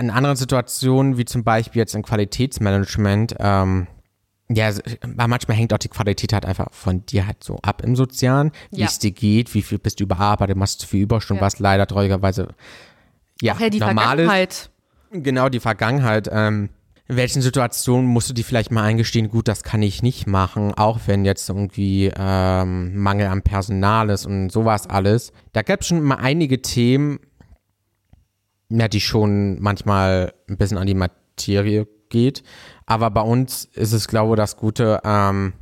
In anderen Situationen, wie zum Beispiel jetzt im Qualitätsmanagement, ähm, ja, manchmal hängt auch die Qualität halt einfach von dir halt so ab im Sozialen, wie ja. es dir geht, wie viel bist du überarbeitet, machst du viel Überstunden, ja. was leider traurigerweise ja, ja die Vergangenheit. Genau, die Vergangenheit. Ähm, in welchen Situationen musst du dir vielleicht mal eingestehen, gut, das kann ich nicht machen, auch wenn jetzt irgendwie ähm, Mangel an Personal ist und sowas alles. Da gab es schon mal einige Themen, ja, die schon manchmal ein bisschen an die Materie geht. Aber bei uns ist es, glaube ich, das Gute, ähm,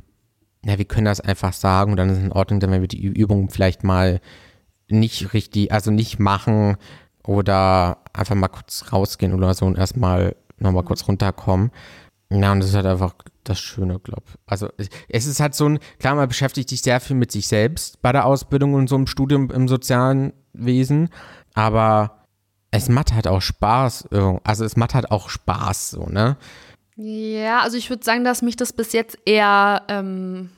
ja, wir können das einfach sagen und dann ist es in Ordnung, wenn wir die Übung vielleicht mal nicht richtig, also nicht machen oder einfach mal kurz rausgehen oder so und erstmal nochmal kurz runterkommen. Ja, und das ist halt einfach das Schöne, glaube ich. Also es ist halt so ein, klar, man beschäftigt sich sehr viel mit sich selbst bei der Ausbildung und so im Studium im sozialen Wesen, aber es macht halt auch Spaß. Also es macht halt auch Spaß, so, ne? Ja, also ich würde sagen, dass mich das bis jetzt eher ähm,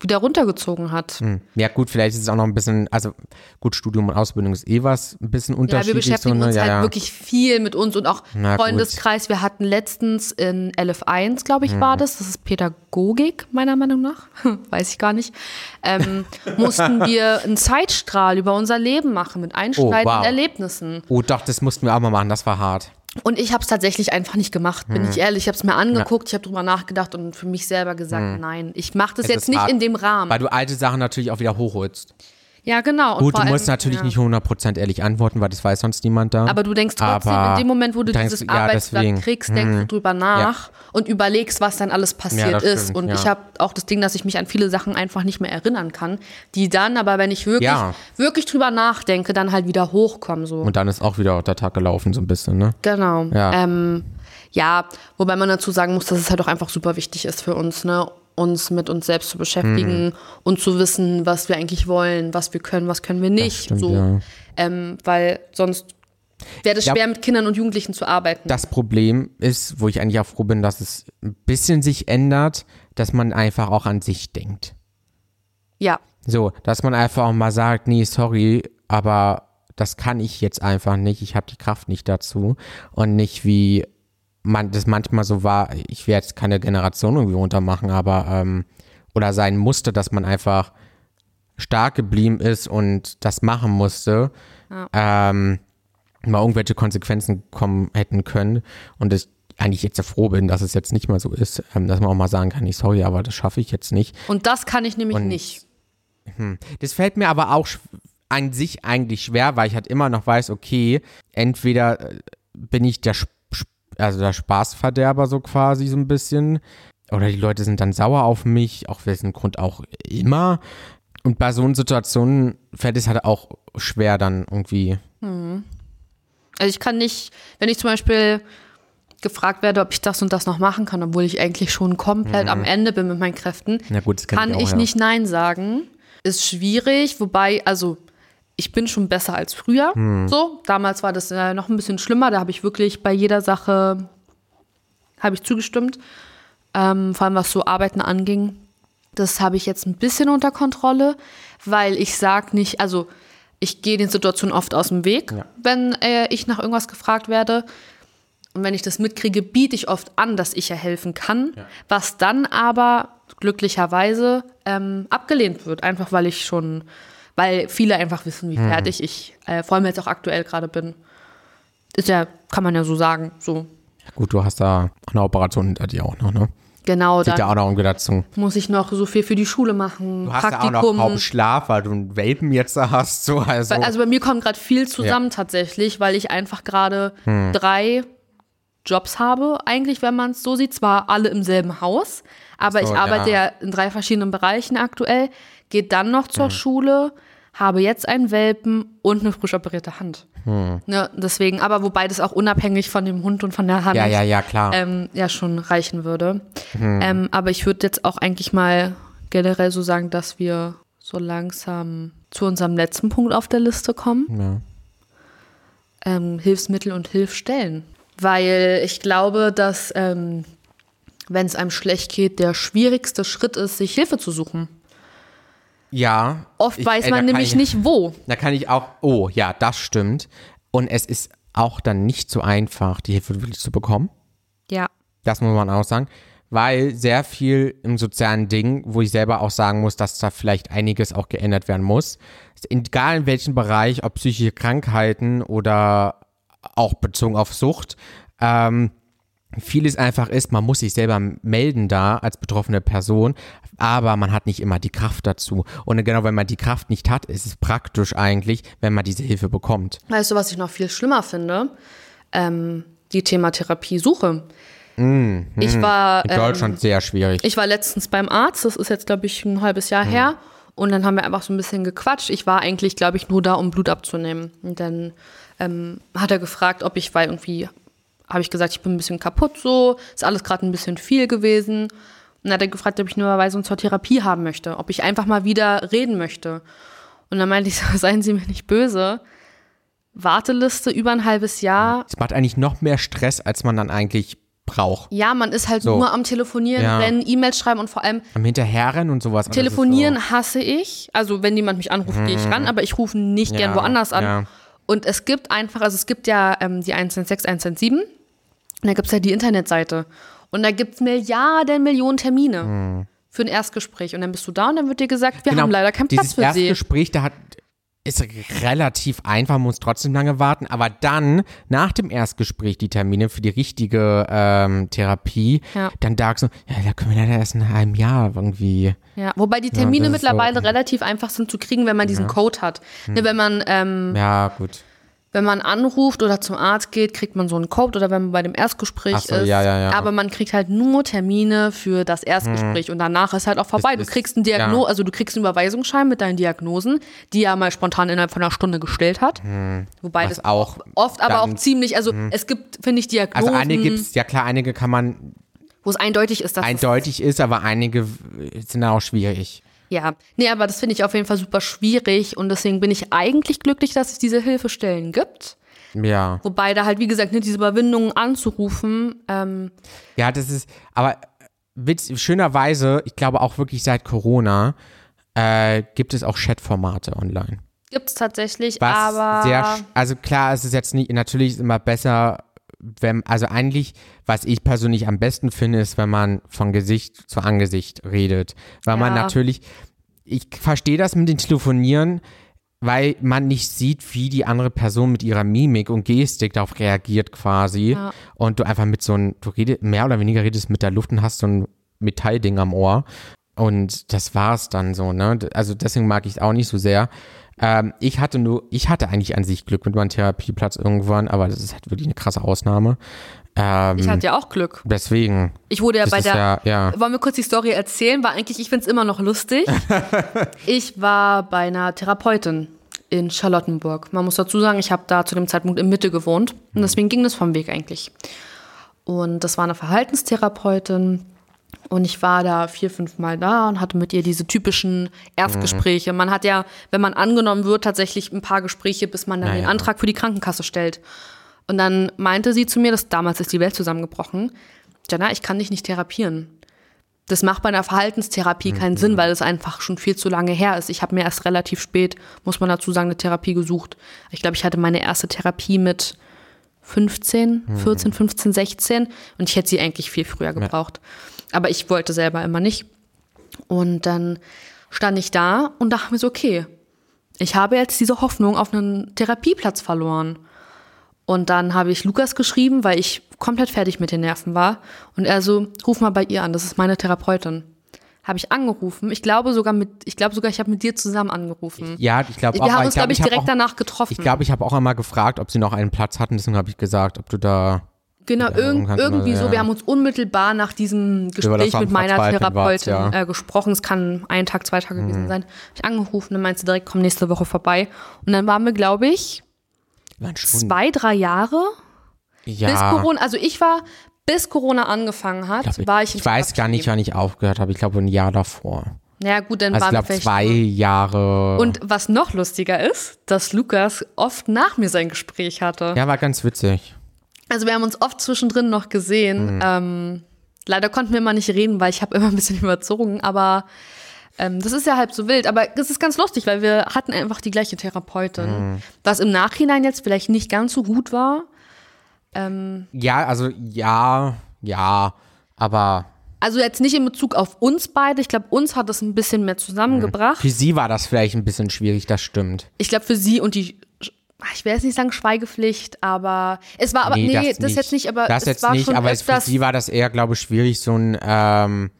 wieder runtergezogen hat. Hm. Ja, gut, vielleicht ist es auch noch ein bisschen, also gut, Studium und Ausbildung ist eh was, ein bisschen unterschiedlich. Ja, wir beschäftigen so, ne? uns ja, halt ja. wirklich viel mit uns und auch Na, Freundeskreis. Gut. Wir hatten letztens in LF1, glaube ich, hm. war das, das ist Pädagogik, meiner Meinung nach, weiß ich gar nicht, ähm, mussten wir einen Zeitstrahl über unser Leben machen mit einschneidenden oh, wow. Erlebnissen. Oh doch, das mussten wir auch mal machen, das war hart. Und ich habe es tatsächlich einfach nicht gemacht, bin hm. ich ehrlich. Ich habe es mir angeguckt, ja. ich habe drüber nachgedacht und für mich selber gesagt, hm. nein, ich mache das es jetzt nicht hart, in dem Rahmen. Weil du alte Sachen natürlich auch wieder hochholst. Ja, genau. Gut, du musst allem, natürlich ja. nicht 100% ehrlich antworten, weil das weiß sonst niemand da. Aber du denkst trotzdem, Aber in dem Moment, wo du denkst, dieses ja, Arbeitsblatt deswegen. kriegst, denkst hm. du drüber nach ja. und überlegst, was dann alles passiert ist. Stimmt, und ich habe auch das Ding, dass ich mich an viele Sachen einfach nicht mehr erinnern kann, die dann aber, wenn ich wirklich, wirklich drüber nachdenke, dann halt wieder hochkommen. So. Und dann ist auch wieder der Tag gelaufen, so ein bisschen, ne? Genau. Ja. Ähm, ja, wobei man dazu sagen muss, dass es halt auch einfach super wichtig ist für uns, ne? Uns mit uns selbst zu beschäftigen mhm. und zu wissen, was wir eigentlich wollen, was wir können, was können wir nicht. Stimmt, so, ja. ähm, weil sonst wäre es schwer, mit Kindern und Jugendlichen zu arbeiten. Das Problem ist, wo ich eigentlich auch froh bin, dass es ein bisschen sich ändert, dass man einfach auch an sich denkt. Ja. So, dass man einfach auch mal sagt, nee, sorry, aber das kann ich jetzt einfach nicht, ich habe die Kraft nicht dazu und nicht wie man das manchmal so war, ich will jetzt keine Generation irgendwie runtermachen, aber ähm, oder sein musste, dass man einfach stark geblieben ist und das machen musste, ja. ähm, mal irgendwelche Konsequenzen kommen hätten können und ich eigentlich jetzt sehr froh bin, dass es jetzt nicht mal so ist, ähm, dass man auch mal sagen kann, ich sorry, aber das schaffe ich jetzt nicht. Und das kann ich nämlich und, nicht. Hm, das fällt mir aber auch an sich eigentlich schwer, weil ich halt immer noch weiß, okay, entweder äh, bin ich der also der Spaßverderber so quasi so ein bisschen. Oder die Leute sind dann sauer auf mich, auf welchen Grund auch immer. Und bei so Situationen fällt es halt auch schwer dann irgendwie. Hm. Also ich kann nicht, wenn ich zum Beispiel gefragt werde, ob ich das und das noch machen kann, obwohl ich eigentlich schon komplett mhm. am Ende bin mit meinen Kräften, gut, kann, ich, auch, ich ja. nicht Nein sagen. Ist schwierig, wobei, also ich bin schon besser als früher. Hm. So, damals war das äh, noch ein bisschen schlimmer. Da habe ich wirklich bei jeder Sache habe ich zugestimmt. Ähm, vor allem was so Arbeiten anging. Das habe ich jetzt ein bisschen unter Kontrolle, weil ich sage nicht, also ich gehe den Situationen oft aus dem Weg, ja. wenn äh, ich nach irgendwas gefragt werde. Und wenn ich das mitkriege, biete ich oft an, dass ich ja helfen kann, ja. was dann aber glücklicherweise ähm, abgelehnt wird, einfach weil ich schon weil viele einfach wissen, wie mhm. fertig ich äh, vor allem jetzt auch aktuell gerade bin. Ist ja, kann man ja so sagen. So. Gut, du hast da eine Operation hinter dir auch noch, ne? Genau, Sieht dann ja auch noch dazu. muss ich noch so viel für die Schule machen. Du hast Praktikum. ja auch noch kaum Schlaf, weil du einen Welpen jetzt da hast. So, also. also bei mir kommt gerade viel zusammen ja. tatsächlich, weil ich einfach gerade hm. drei Jobs habe, eigentlich, wenn man es so sieht. Zwar alle im selben Haus, aber so, ich arbeite ja. ja. in drei verschiedenen Bereichen aktuell gehe dann noch zur hm. Schule, habe jetzt einen Welpen und eine frisch operierte Hand. Hm. Ja, deswegen, aber wobei das auch unabhängig von dem Hund und von der Hand ja, ja, ja, klar. Ähm, ja schon reichen würde. Hm. Ähm, aber ich würde jetzt auch eigentlich mal generell so sagen, dass wir so langsam zu unserem letzten Punkt auf der Liste kommen. Ja. Ähm, Hilfsmittel und Hilfsstellen. Weil ich glaube, dass ähm, wenn es einem schlecht geht, der schwierigste Schritt ist, sich Hilfe zu suchen. Ja. Oft ich, weiß man nämlich ich, nicht wo. Da kann ich auch, oh ja, das stimmt. Und es ist auch dann nicht so einfach, die Hilfe wirklich zu bekommen. Ja. Das muss man auch sagen. Weil sehr viel im sozialen Ding, wo ich selber auch sagen muss, dass da vielleicht einiges auch geändert werden muss. Egal in welchem Bereich, ob psychische Krankheiten oder auch bezogen auf Sucht, ähm, vieles einfach ist, man muss sich selber melden da als betroffene Person, aber man hat nicht immer die Kraft dazu. Und genau, wenn man die Kraft nicht hat, ist es praktisch eigentlich, wenn man diese Hilfe bekommt. Weißt du, was ich noch viel schlimmer finde? Ähm, die Thema Therapiesuche. Mm, ich mm. war in Deutschland ähm, sehr schwierig. Ich war letztens beim Arzt, das ist jetzt glaube ich ein halbes Jahr mm. her, und dann haben wir einfach so ein bisschen gequatscht. Ich war eigentlich glaube ich nur da, um Blut abzunehmen. Und dann ähm, hat er gefragt, ob ich, weil irgendwie habe ich gesagt, ich bin ein bisschen kaputt so, ist alles gerade ein bisschen viel gewesen. Und dann hat er gefragt, ob ich nur Überweisung zur Therapie haben möchte, ob ich einfach mal wieder reden möchte. Und dann meinte ich so, seien Sie mir nicht böse. Warteliste über ein halbes Jahr. Es macht eigentlich noch mehr Stress, als man dann eigentlich braucht. Ja, man ist halt so. nur am Telefonieren, ja. rennen, E-Mails schreiben und vor allem. Am Hinterherrennen und sowas. Telefonieren so. hasse ich. Also, wenn jemand mich anruft, mhm. gehe ich ran, aber ich rufe nicht ja, gern woanders an. Ja. Und es gibt einfach, also es gibt ja ähm, die 116, 117 und da gibt es ja die Internetseite. Und da gibt es Milliarden, Millionen Termine hm. für ein Erstgespräch. Und dann bist du da und dann wird dir gesagt, wir genau. haben leider keinen Platz für Sie. Erstgespräch, da hat ist relativ einfach, muss trotzdem lange warten, aber dann nach dem Erstgespräch die Termine für die richtige ähm, Therapie, ja. dann sagst du, ja, da können wir leider erst in einem halben Jahr irgendwie. Ja, wobei die Termine ja, mittlerweile so, relativ einfach sind zu kriegen, wenn man diesen. Code hat. Hm. Ne, wenn man ähm, ja gut wenn man anruft oder zum Arzt geht, kriegt man so einen Code oder wenn man bei dem Erstgespräch so, ist. Ja, ja, ja. Aber man kriegt halt nur Termine für das Erstgespräch hm. und danach ist halt auch vorbei. Ist, du kriegst einen Diagno also du kriegst einen Überweisungsschein mit deinen Diagnosen, die er mal spontan innerhalb von einer Stunde gestellt hat. Hm. Wobei Was das auch oft aber auch ziemlich, also hm. es gibt, finde ich, Diagnosen. Also einige gibt es, ja klar, einige kann man. Wo es eindeutig ist, dass Eindeutig ist, aber einige sind auch schwierig. Ja, nee, aber das finde ich auf jeden Fall super schwierig und deswegen bin ich eigentlich glücklich, dass es diese Hilfestellen gibt. Ja. Wobei da halt, wie gesagt, ne, diese Überwindungen anzurufen. Ähm, ja, das ist, aber witz, schönerweise, ich glaube auch wirklich seit Corona, äh, gibt es auch Chatformate online. Gibt es tatsächlich, Was aber. Sehr, also klar, es ist jetzt nicht, natürlich ist immer besser, wenn, also eigentlich, was ich persönlich am besten finde, ist, wenn man von Gesicht zu Angesicht redet. Weil ja. man natürlich, ich verstehe das mit dem Telefonieren, weil man nicht sieht, wie die andere Person mit ihrer Mimik und Gestik darauf reagiert quasi. Ja. Und du einfach mit so einem, du redest, mehr oder weniger redest mit der Luft und hast so ein Metallding am Ohr. Und das war's dann so, ne? Also deswegen mag ich es auch nicht so sehr. Ähm, ich hatte nur, ich hatte eigentlich an sich Glück mit meinem Therapieplatz irgendwann, aber das ist halt wirklich eine krasse Ausnahme. Ähm, ich hatte ja auch Glück. Deswegen. Ich wurde ja bei der. Ja, ja. Wollen wir kurz die Story erzählen? War eigentlich, ich finde es immer noch lustig. ich war bei einer Therapeutin in Charlottenburg. Man muss dazu sagen, ich habe da zu dem Zeitpunkt in Mitte gewohnt und deswegen ging das vom Weg eigentlich. Und das war eine Verhaltenstherapeutin und ich war da vier, fünf Mal da und hatte mit ihr diese typischen Erstgespräche. Man hat ja, wenn man angenommen wird, tatsächlich ein paar Gespräche, bis man dann naja. den Antrag für die Krankenkasse stellt. Und dann meinte sie zu mir, dass damals ist die Welt zusammengebrochen. Jana, ich kann dich nicht therapieren. Das macht bei einer Verhaltenstherapie keinen mhm. Sinn, weil es einfach schon viel zu lange her ist. Ich habe mir erst relativ spät, muss man dazu sagen, eine Therapie gesucht. Ich glaube, ich hatte meine erste Therapie mit 15, 14, 15, 16 und ich hätte sie eigentlich viel früher gebraucht. Ja. Aber ich wollte selber immer nicht. Und dann stand ich da und dachte mir so, okay, ich habe jetzt diese Hoffnung auf einen Therapieplatz verloren. Und dann habe ich Lukas geschrieben, weil ich komplett fertig mit den Nerven war. Und er so, ruf mal bei ihr an, das ist meine Therapeutin. Habe ich angerufen. Ich glaube sogar mit, ich glaube sogar, ich habe mit dir zusammen angerufen. Ja, ich glaube auch. Wir haben uns, glaube ich, direkt auch, danach getroffen. Ich glaube, ich habe auch einmal gefragt, ob sie noch einen Platz hatten. Deswegen habe ich gesagt, ob du da. Genau, irg irgendwie so. Wir haben uns unmittelbar nach diesem Gespräch mit meiner Therapeutin ja. äh, gesprochen. Es kann ein Tag, zwei Tage mhm. gewesen sein. Habe ich angerufen, dann meinte direkt, komm nächste Woche vorbei. Und dann waren wir, glaube ich, zwei, drei Jahre. Ja. Bis Corona, also ich war, bis Corona angefangen hat, ich glaub, war ich in Ich weiß gar nicht, wann ich aufgehört habe. Ich glaube, ein Jahr davor. Ja, gut, dann also waren ich glaube zwei Jahre. Und was noch lustiger ist, dass Lukas oft nach mir sein Gespräch hatte. Ja, war ganz witzig. Also wir haben uns oft zwischendrin noch gesehen. Mhm. Ähm, leider konnten wir immer nicht reden, weil ich habe immer ein bisschen überzogen, aber ähm, das ist ja halb so wild, aber das ist ganz lustig, weil wir hatten einfach die gleiche Therapeutin. Mhm. Was im Nachhinein jetzt vielleicht nicht ganz so gut war. Ähm, ja, also ja, ja, aber. Also jetzt nicht in Bezug auf uns beide. Ich glaube, uns hat das ein bisschen mehr zusammengebracht. Für sie war das vielleicht ein bisschen schwierig, das stimmt. Ich glaube, für sie und die ich will jetzt nicht sagen Schweigepflicht, aber es war aber nee, nee das, das jetzt nicht, aber das jetzt nicht, aber für sie war das eher, glaube ich, schwierig, so ein ähm,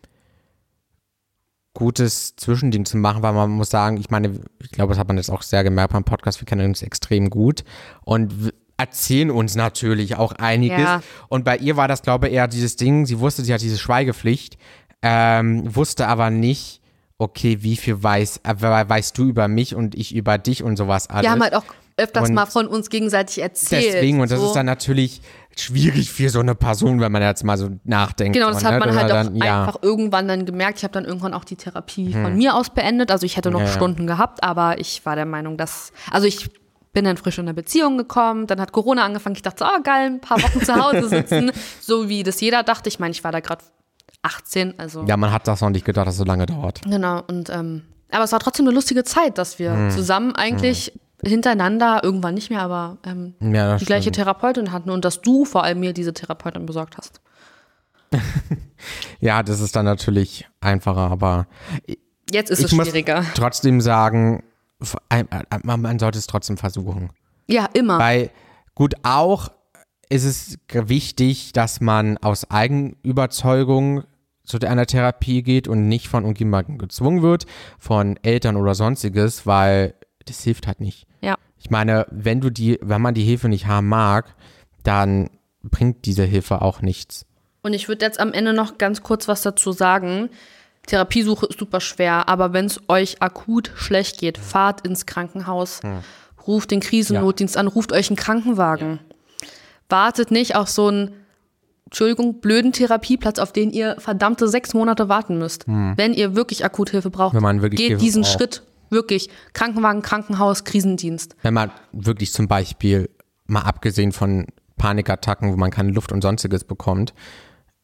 gutes Zwischending zu machen, weil man muss sagen, ich meine, ich glaube, das hat man jetzt auch sehr gemerkt beim Podcast, wir kennen uns extrem gut und erzählen uns natürlich auch einiges. Ja. Und bei ihr war das, glaube ich, eher dieses Ding, sie wusste, sie hat diese Schweigepflicht, ähm, wusste aber nicht, okay, wie viel weiß, äh, weißt du über mich und ich über dich und sowas alles. Wir haben halt auch öfters und mal von uns gegenseitig erzählt. Deswegen, und das so. ist dann natürlich schwierig für so eine Person, wenn man jetzt mal so nachdenkt. Genau, das hat ne? man halt dann, auch ja. einfach irgendwann dann gemerkt. Ich habe dann irgendwann auch die Therapie hm. von mir aus beendet. Also ich hätte noch ja, Stunden ja. gehabt, aber ich war der Meinung, dass, also ich bin dann frisch in eine Beziehung gekommen, dann hat Corona angefangen. Ich dachte, oh geil, ein paar Wochen zu Hause sitzen, so wie das jeder dachte. Ich meine, ich war da gerade 18, also. Ja, man hat das noch nicht gedacht, dass es so lange dauert. Genau, und ähm, aber es war trotzdem eine lustige Zeit, dass wir hm. zusammen eigentlich hm hintereinander, irgendwann nicht mehr, aber ähm, ja, die gleiche Therapeutin hatten und dass du vor allem mir diese Therapeutin besorgt hast. ja, das ist dann natürlich einfacher, aber jetzt ist es schwieriger. trotzdem sagen, man sollte es trotzdem versuchen. Ja, immer. Weil, gut, auch ist es wichtig, dass man aus Eigenüberzeugung zu einer Therapie geht und nicht von irgendjemandem gezwungen wird, von Eltern oder sonstiges, weil das hilft halt nicht. Ja. Ich meine, wenn du die, wenn man die Hilfe nicht haben mag, dann bringt diese Hilfe auch nichts. Und ich würde jetzt am Ende noch ganz kurz was dazu sagen. Therapiesuche ist super schwer, aber wenn es euch akut schlecht geht, fahrt ins Krankenhaus, hm. ruft den Krisennotdienst ja. an, ruft euch einen Krankenwagen. Ja. Wartet nicht auf so einen, Entschuldigung, blöden Therapieplatz, auf den ihr verdammte sechs Monate warten müsst. Hm. Wenn ihr wirklich Akuthilfe braucht, wenn man wirklich geht Hilfe diesen braucht. Schritt. Wirklich. Krankenwagen, Krankenhaus, Krisendienst. Wenn man wirklich zum Beispiel, mal abgesehen von Panikattacken, wo man keine Luft und sonstiges bekommt,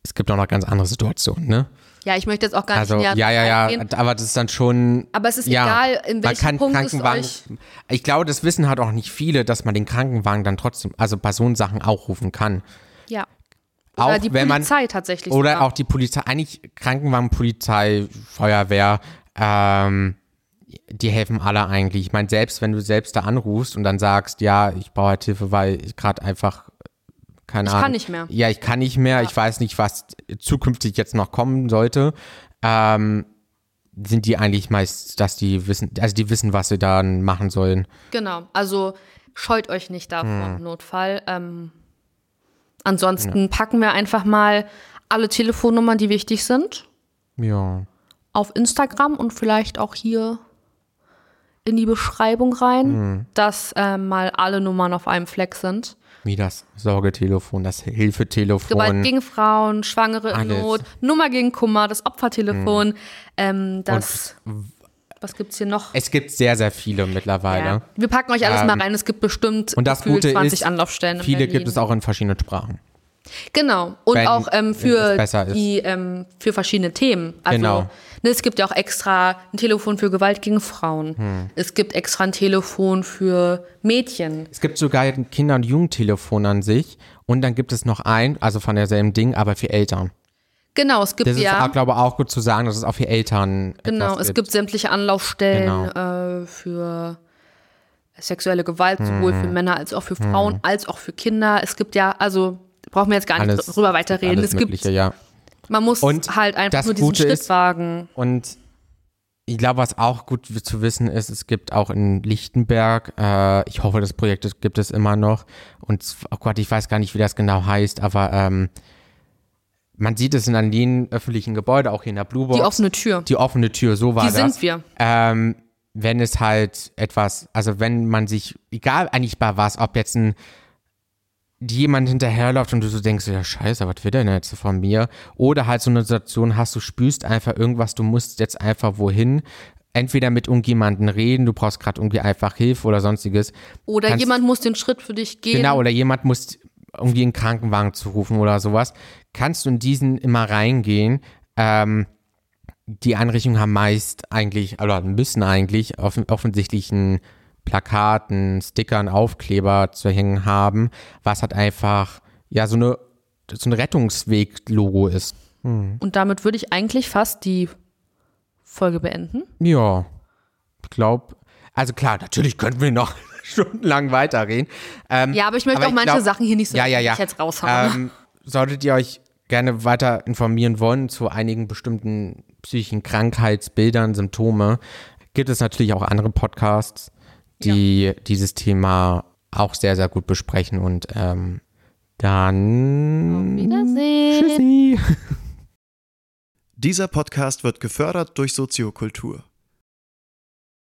es gibt auch noch ganz andere Situationen, ne? Ja, ich möchte jetzt auch gar also, nicht näher Ja, ja, ja, aber das ist dann schon. Aber es ist ja, egal, in welchem Punkt Krankenwagen, es euch Ich glaube, das wissen halt auch nicht viele, dass man den Krankenwagen dann trotzdem, also Personensachen auch rufen kann. Ja. Oder auch die wenn Polizei man, tatsächlich. Oder sogar. auch die Polizei, eigentlich Krankenwagen, Polizei, Feuerwehr, ähm, die helfen alle eigentlich. Ich meine, selbst wenn du selbst da anrufst und dann sagst, ja, ich brauche halt Hilfe, weil ich gerade einfach keine ich Ahnung. Ich kann nicht mehr. Ja, ich kann nicht mehr. Ja. Ich weiß nicht, was zukünftig jetzt noch kommen sollte. Ähm, sind die eigentlich meist, dass die wissen, also die wissen, was sie dann machen sollen. Genau, also scheut euch nicht davor, hm. Notfall. Ähm, ansonsten ja. packen wir einfach mal alle Telefonnummern, die wichtig sind. Ja. Auf Instagram und vielleicht auch hier in die Beschreibung rein, hm. dass äh, mal alle Nummern auf einem Fleck sind. Wie das Sorgetelefon, das Hilfetelefon. Gewalt gegen Frauen, Schwangere in Not, Nummer gegen Kummer, das Opfertelefon, hm. ähm, das. Und was gibt es hier noch? Es gibt sehr, sehr viele mittlerweile. Ja. Wir packen euch alles ähm, mal rein. Es gibt bestimmt und das Gute 20 ist, Anlaufstellen. Viele gibt es auch in verschiedenen Sprachen. Genau. Und wenn, auch ähm, für die ähm, für verschiedene Themen. Also genau. Ne, es gibt ja auch extra ein Telefon für Gewalt gegen Frauen. Hm. Es gibt extra ein Telefon für Mädchen. Es gibt sogar ein Kinder- und Jugendtelefon an sich. Und dann gibt es noch ein, also von derselben Ding, aber für Eltern. Genau, es gibt das ja. Das ist, glaube ich, auch gut zu sagen, dass es auch für Eltern. Genau, es gibt. gibt sämtliche Anlaufstellen genau. äh, für sexuelle Gewalt, sowohl hm. für Männer als auch für Frauen, hm. als auch für Kinder. Es gibt ja, also brauchen wir jetzt gar nicht drüber weiterreden. es gibt, ja. Man muss und halt einfach nur diesen Gute Schritt ist, wagen. Und ich glaube, was auch gut zu wissen ist, es gibt auch in Lichtenberg, äh, ich hoffe, das Projekt gibt es immer noch. Und oh Gott, ich weiß gar nicht, wie das genau heißt, aber ähm, man sieht es in einem öffentlichen Gebäude, auch hier in der Blue Box. Die offene Tür. Die offene Tür, so war die das. Die sind wir. Ähm, wenn es halt etwas, also wenn man sich, egal eigentlich bei was, ob jetzt ein jemand hinterherläuft und du so denkst, ja scheiße, was will der denn jetzt von mir? Oder halt so eine Situation hast, du spürst einfach irgendwas, du musst jetzt einfach wohin, entweder mit irgendjemandem reden, du brauchst gerade irgendwie einfach Hilfe oder sonstiges. Oder Kannst, jemand muss den Schritt für dich gehen. Genau, oder jemand muss irgendwie einen Krankenwagen zu rufen oder sowas. Kannst du in diesen immer reingehen. Ähm, die Einrichtungen haben meist eigentlich, oder müssen eigentlich off offensichtlich einen Plakaten, Stickern, Aufkleber zu hängen haben, was halt einfach ja so eine so ein Rettungsweg-Logo ist. Hm. Und damit würde ich eigentlich fast die Folge beenden. Ja, ich glaube, also klar, natürlich könnten wir noch stundenlang weiterreden. Ähm, ja, aber ich möchte aber auch manche glaub, Sachen hier nicht so ja, ja, ja. jetzt raushauen. Ähm, solltet ihr euch gerne weiter informieren wollen zu einigen bestimmten psychischen Krankheitsbildern, Symptome, gibt es natürlich auch andere Podcasts die ja. dieses Thema auch sehr, sehr gut besprechen. Und ähm, dann. Auf Wiedersehen. Tschüssi. Dieser Podcast wird gefördert durch Soziokultur.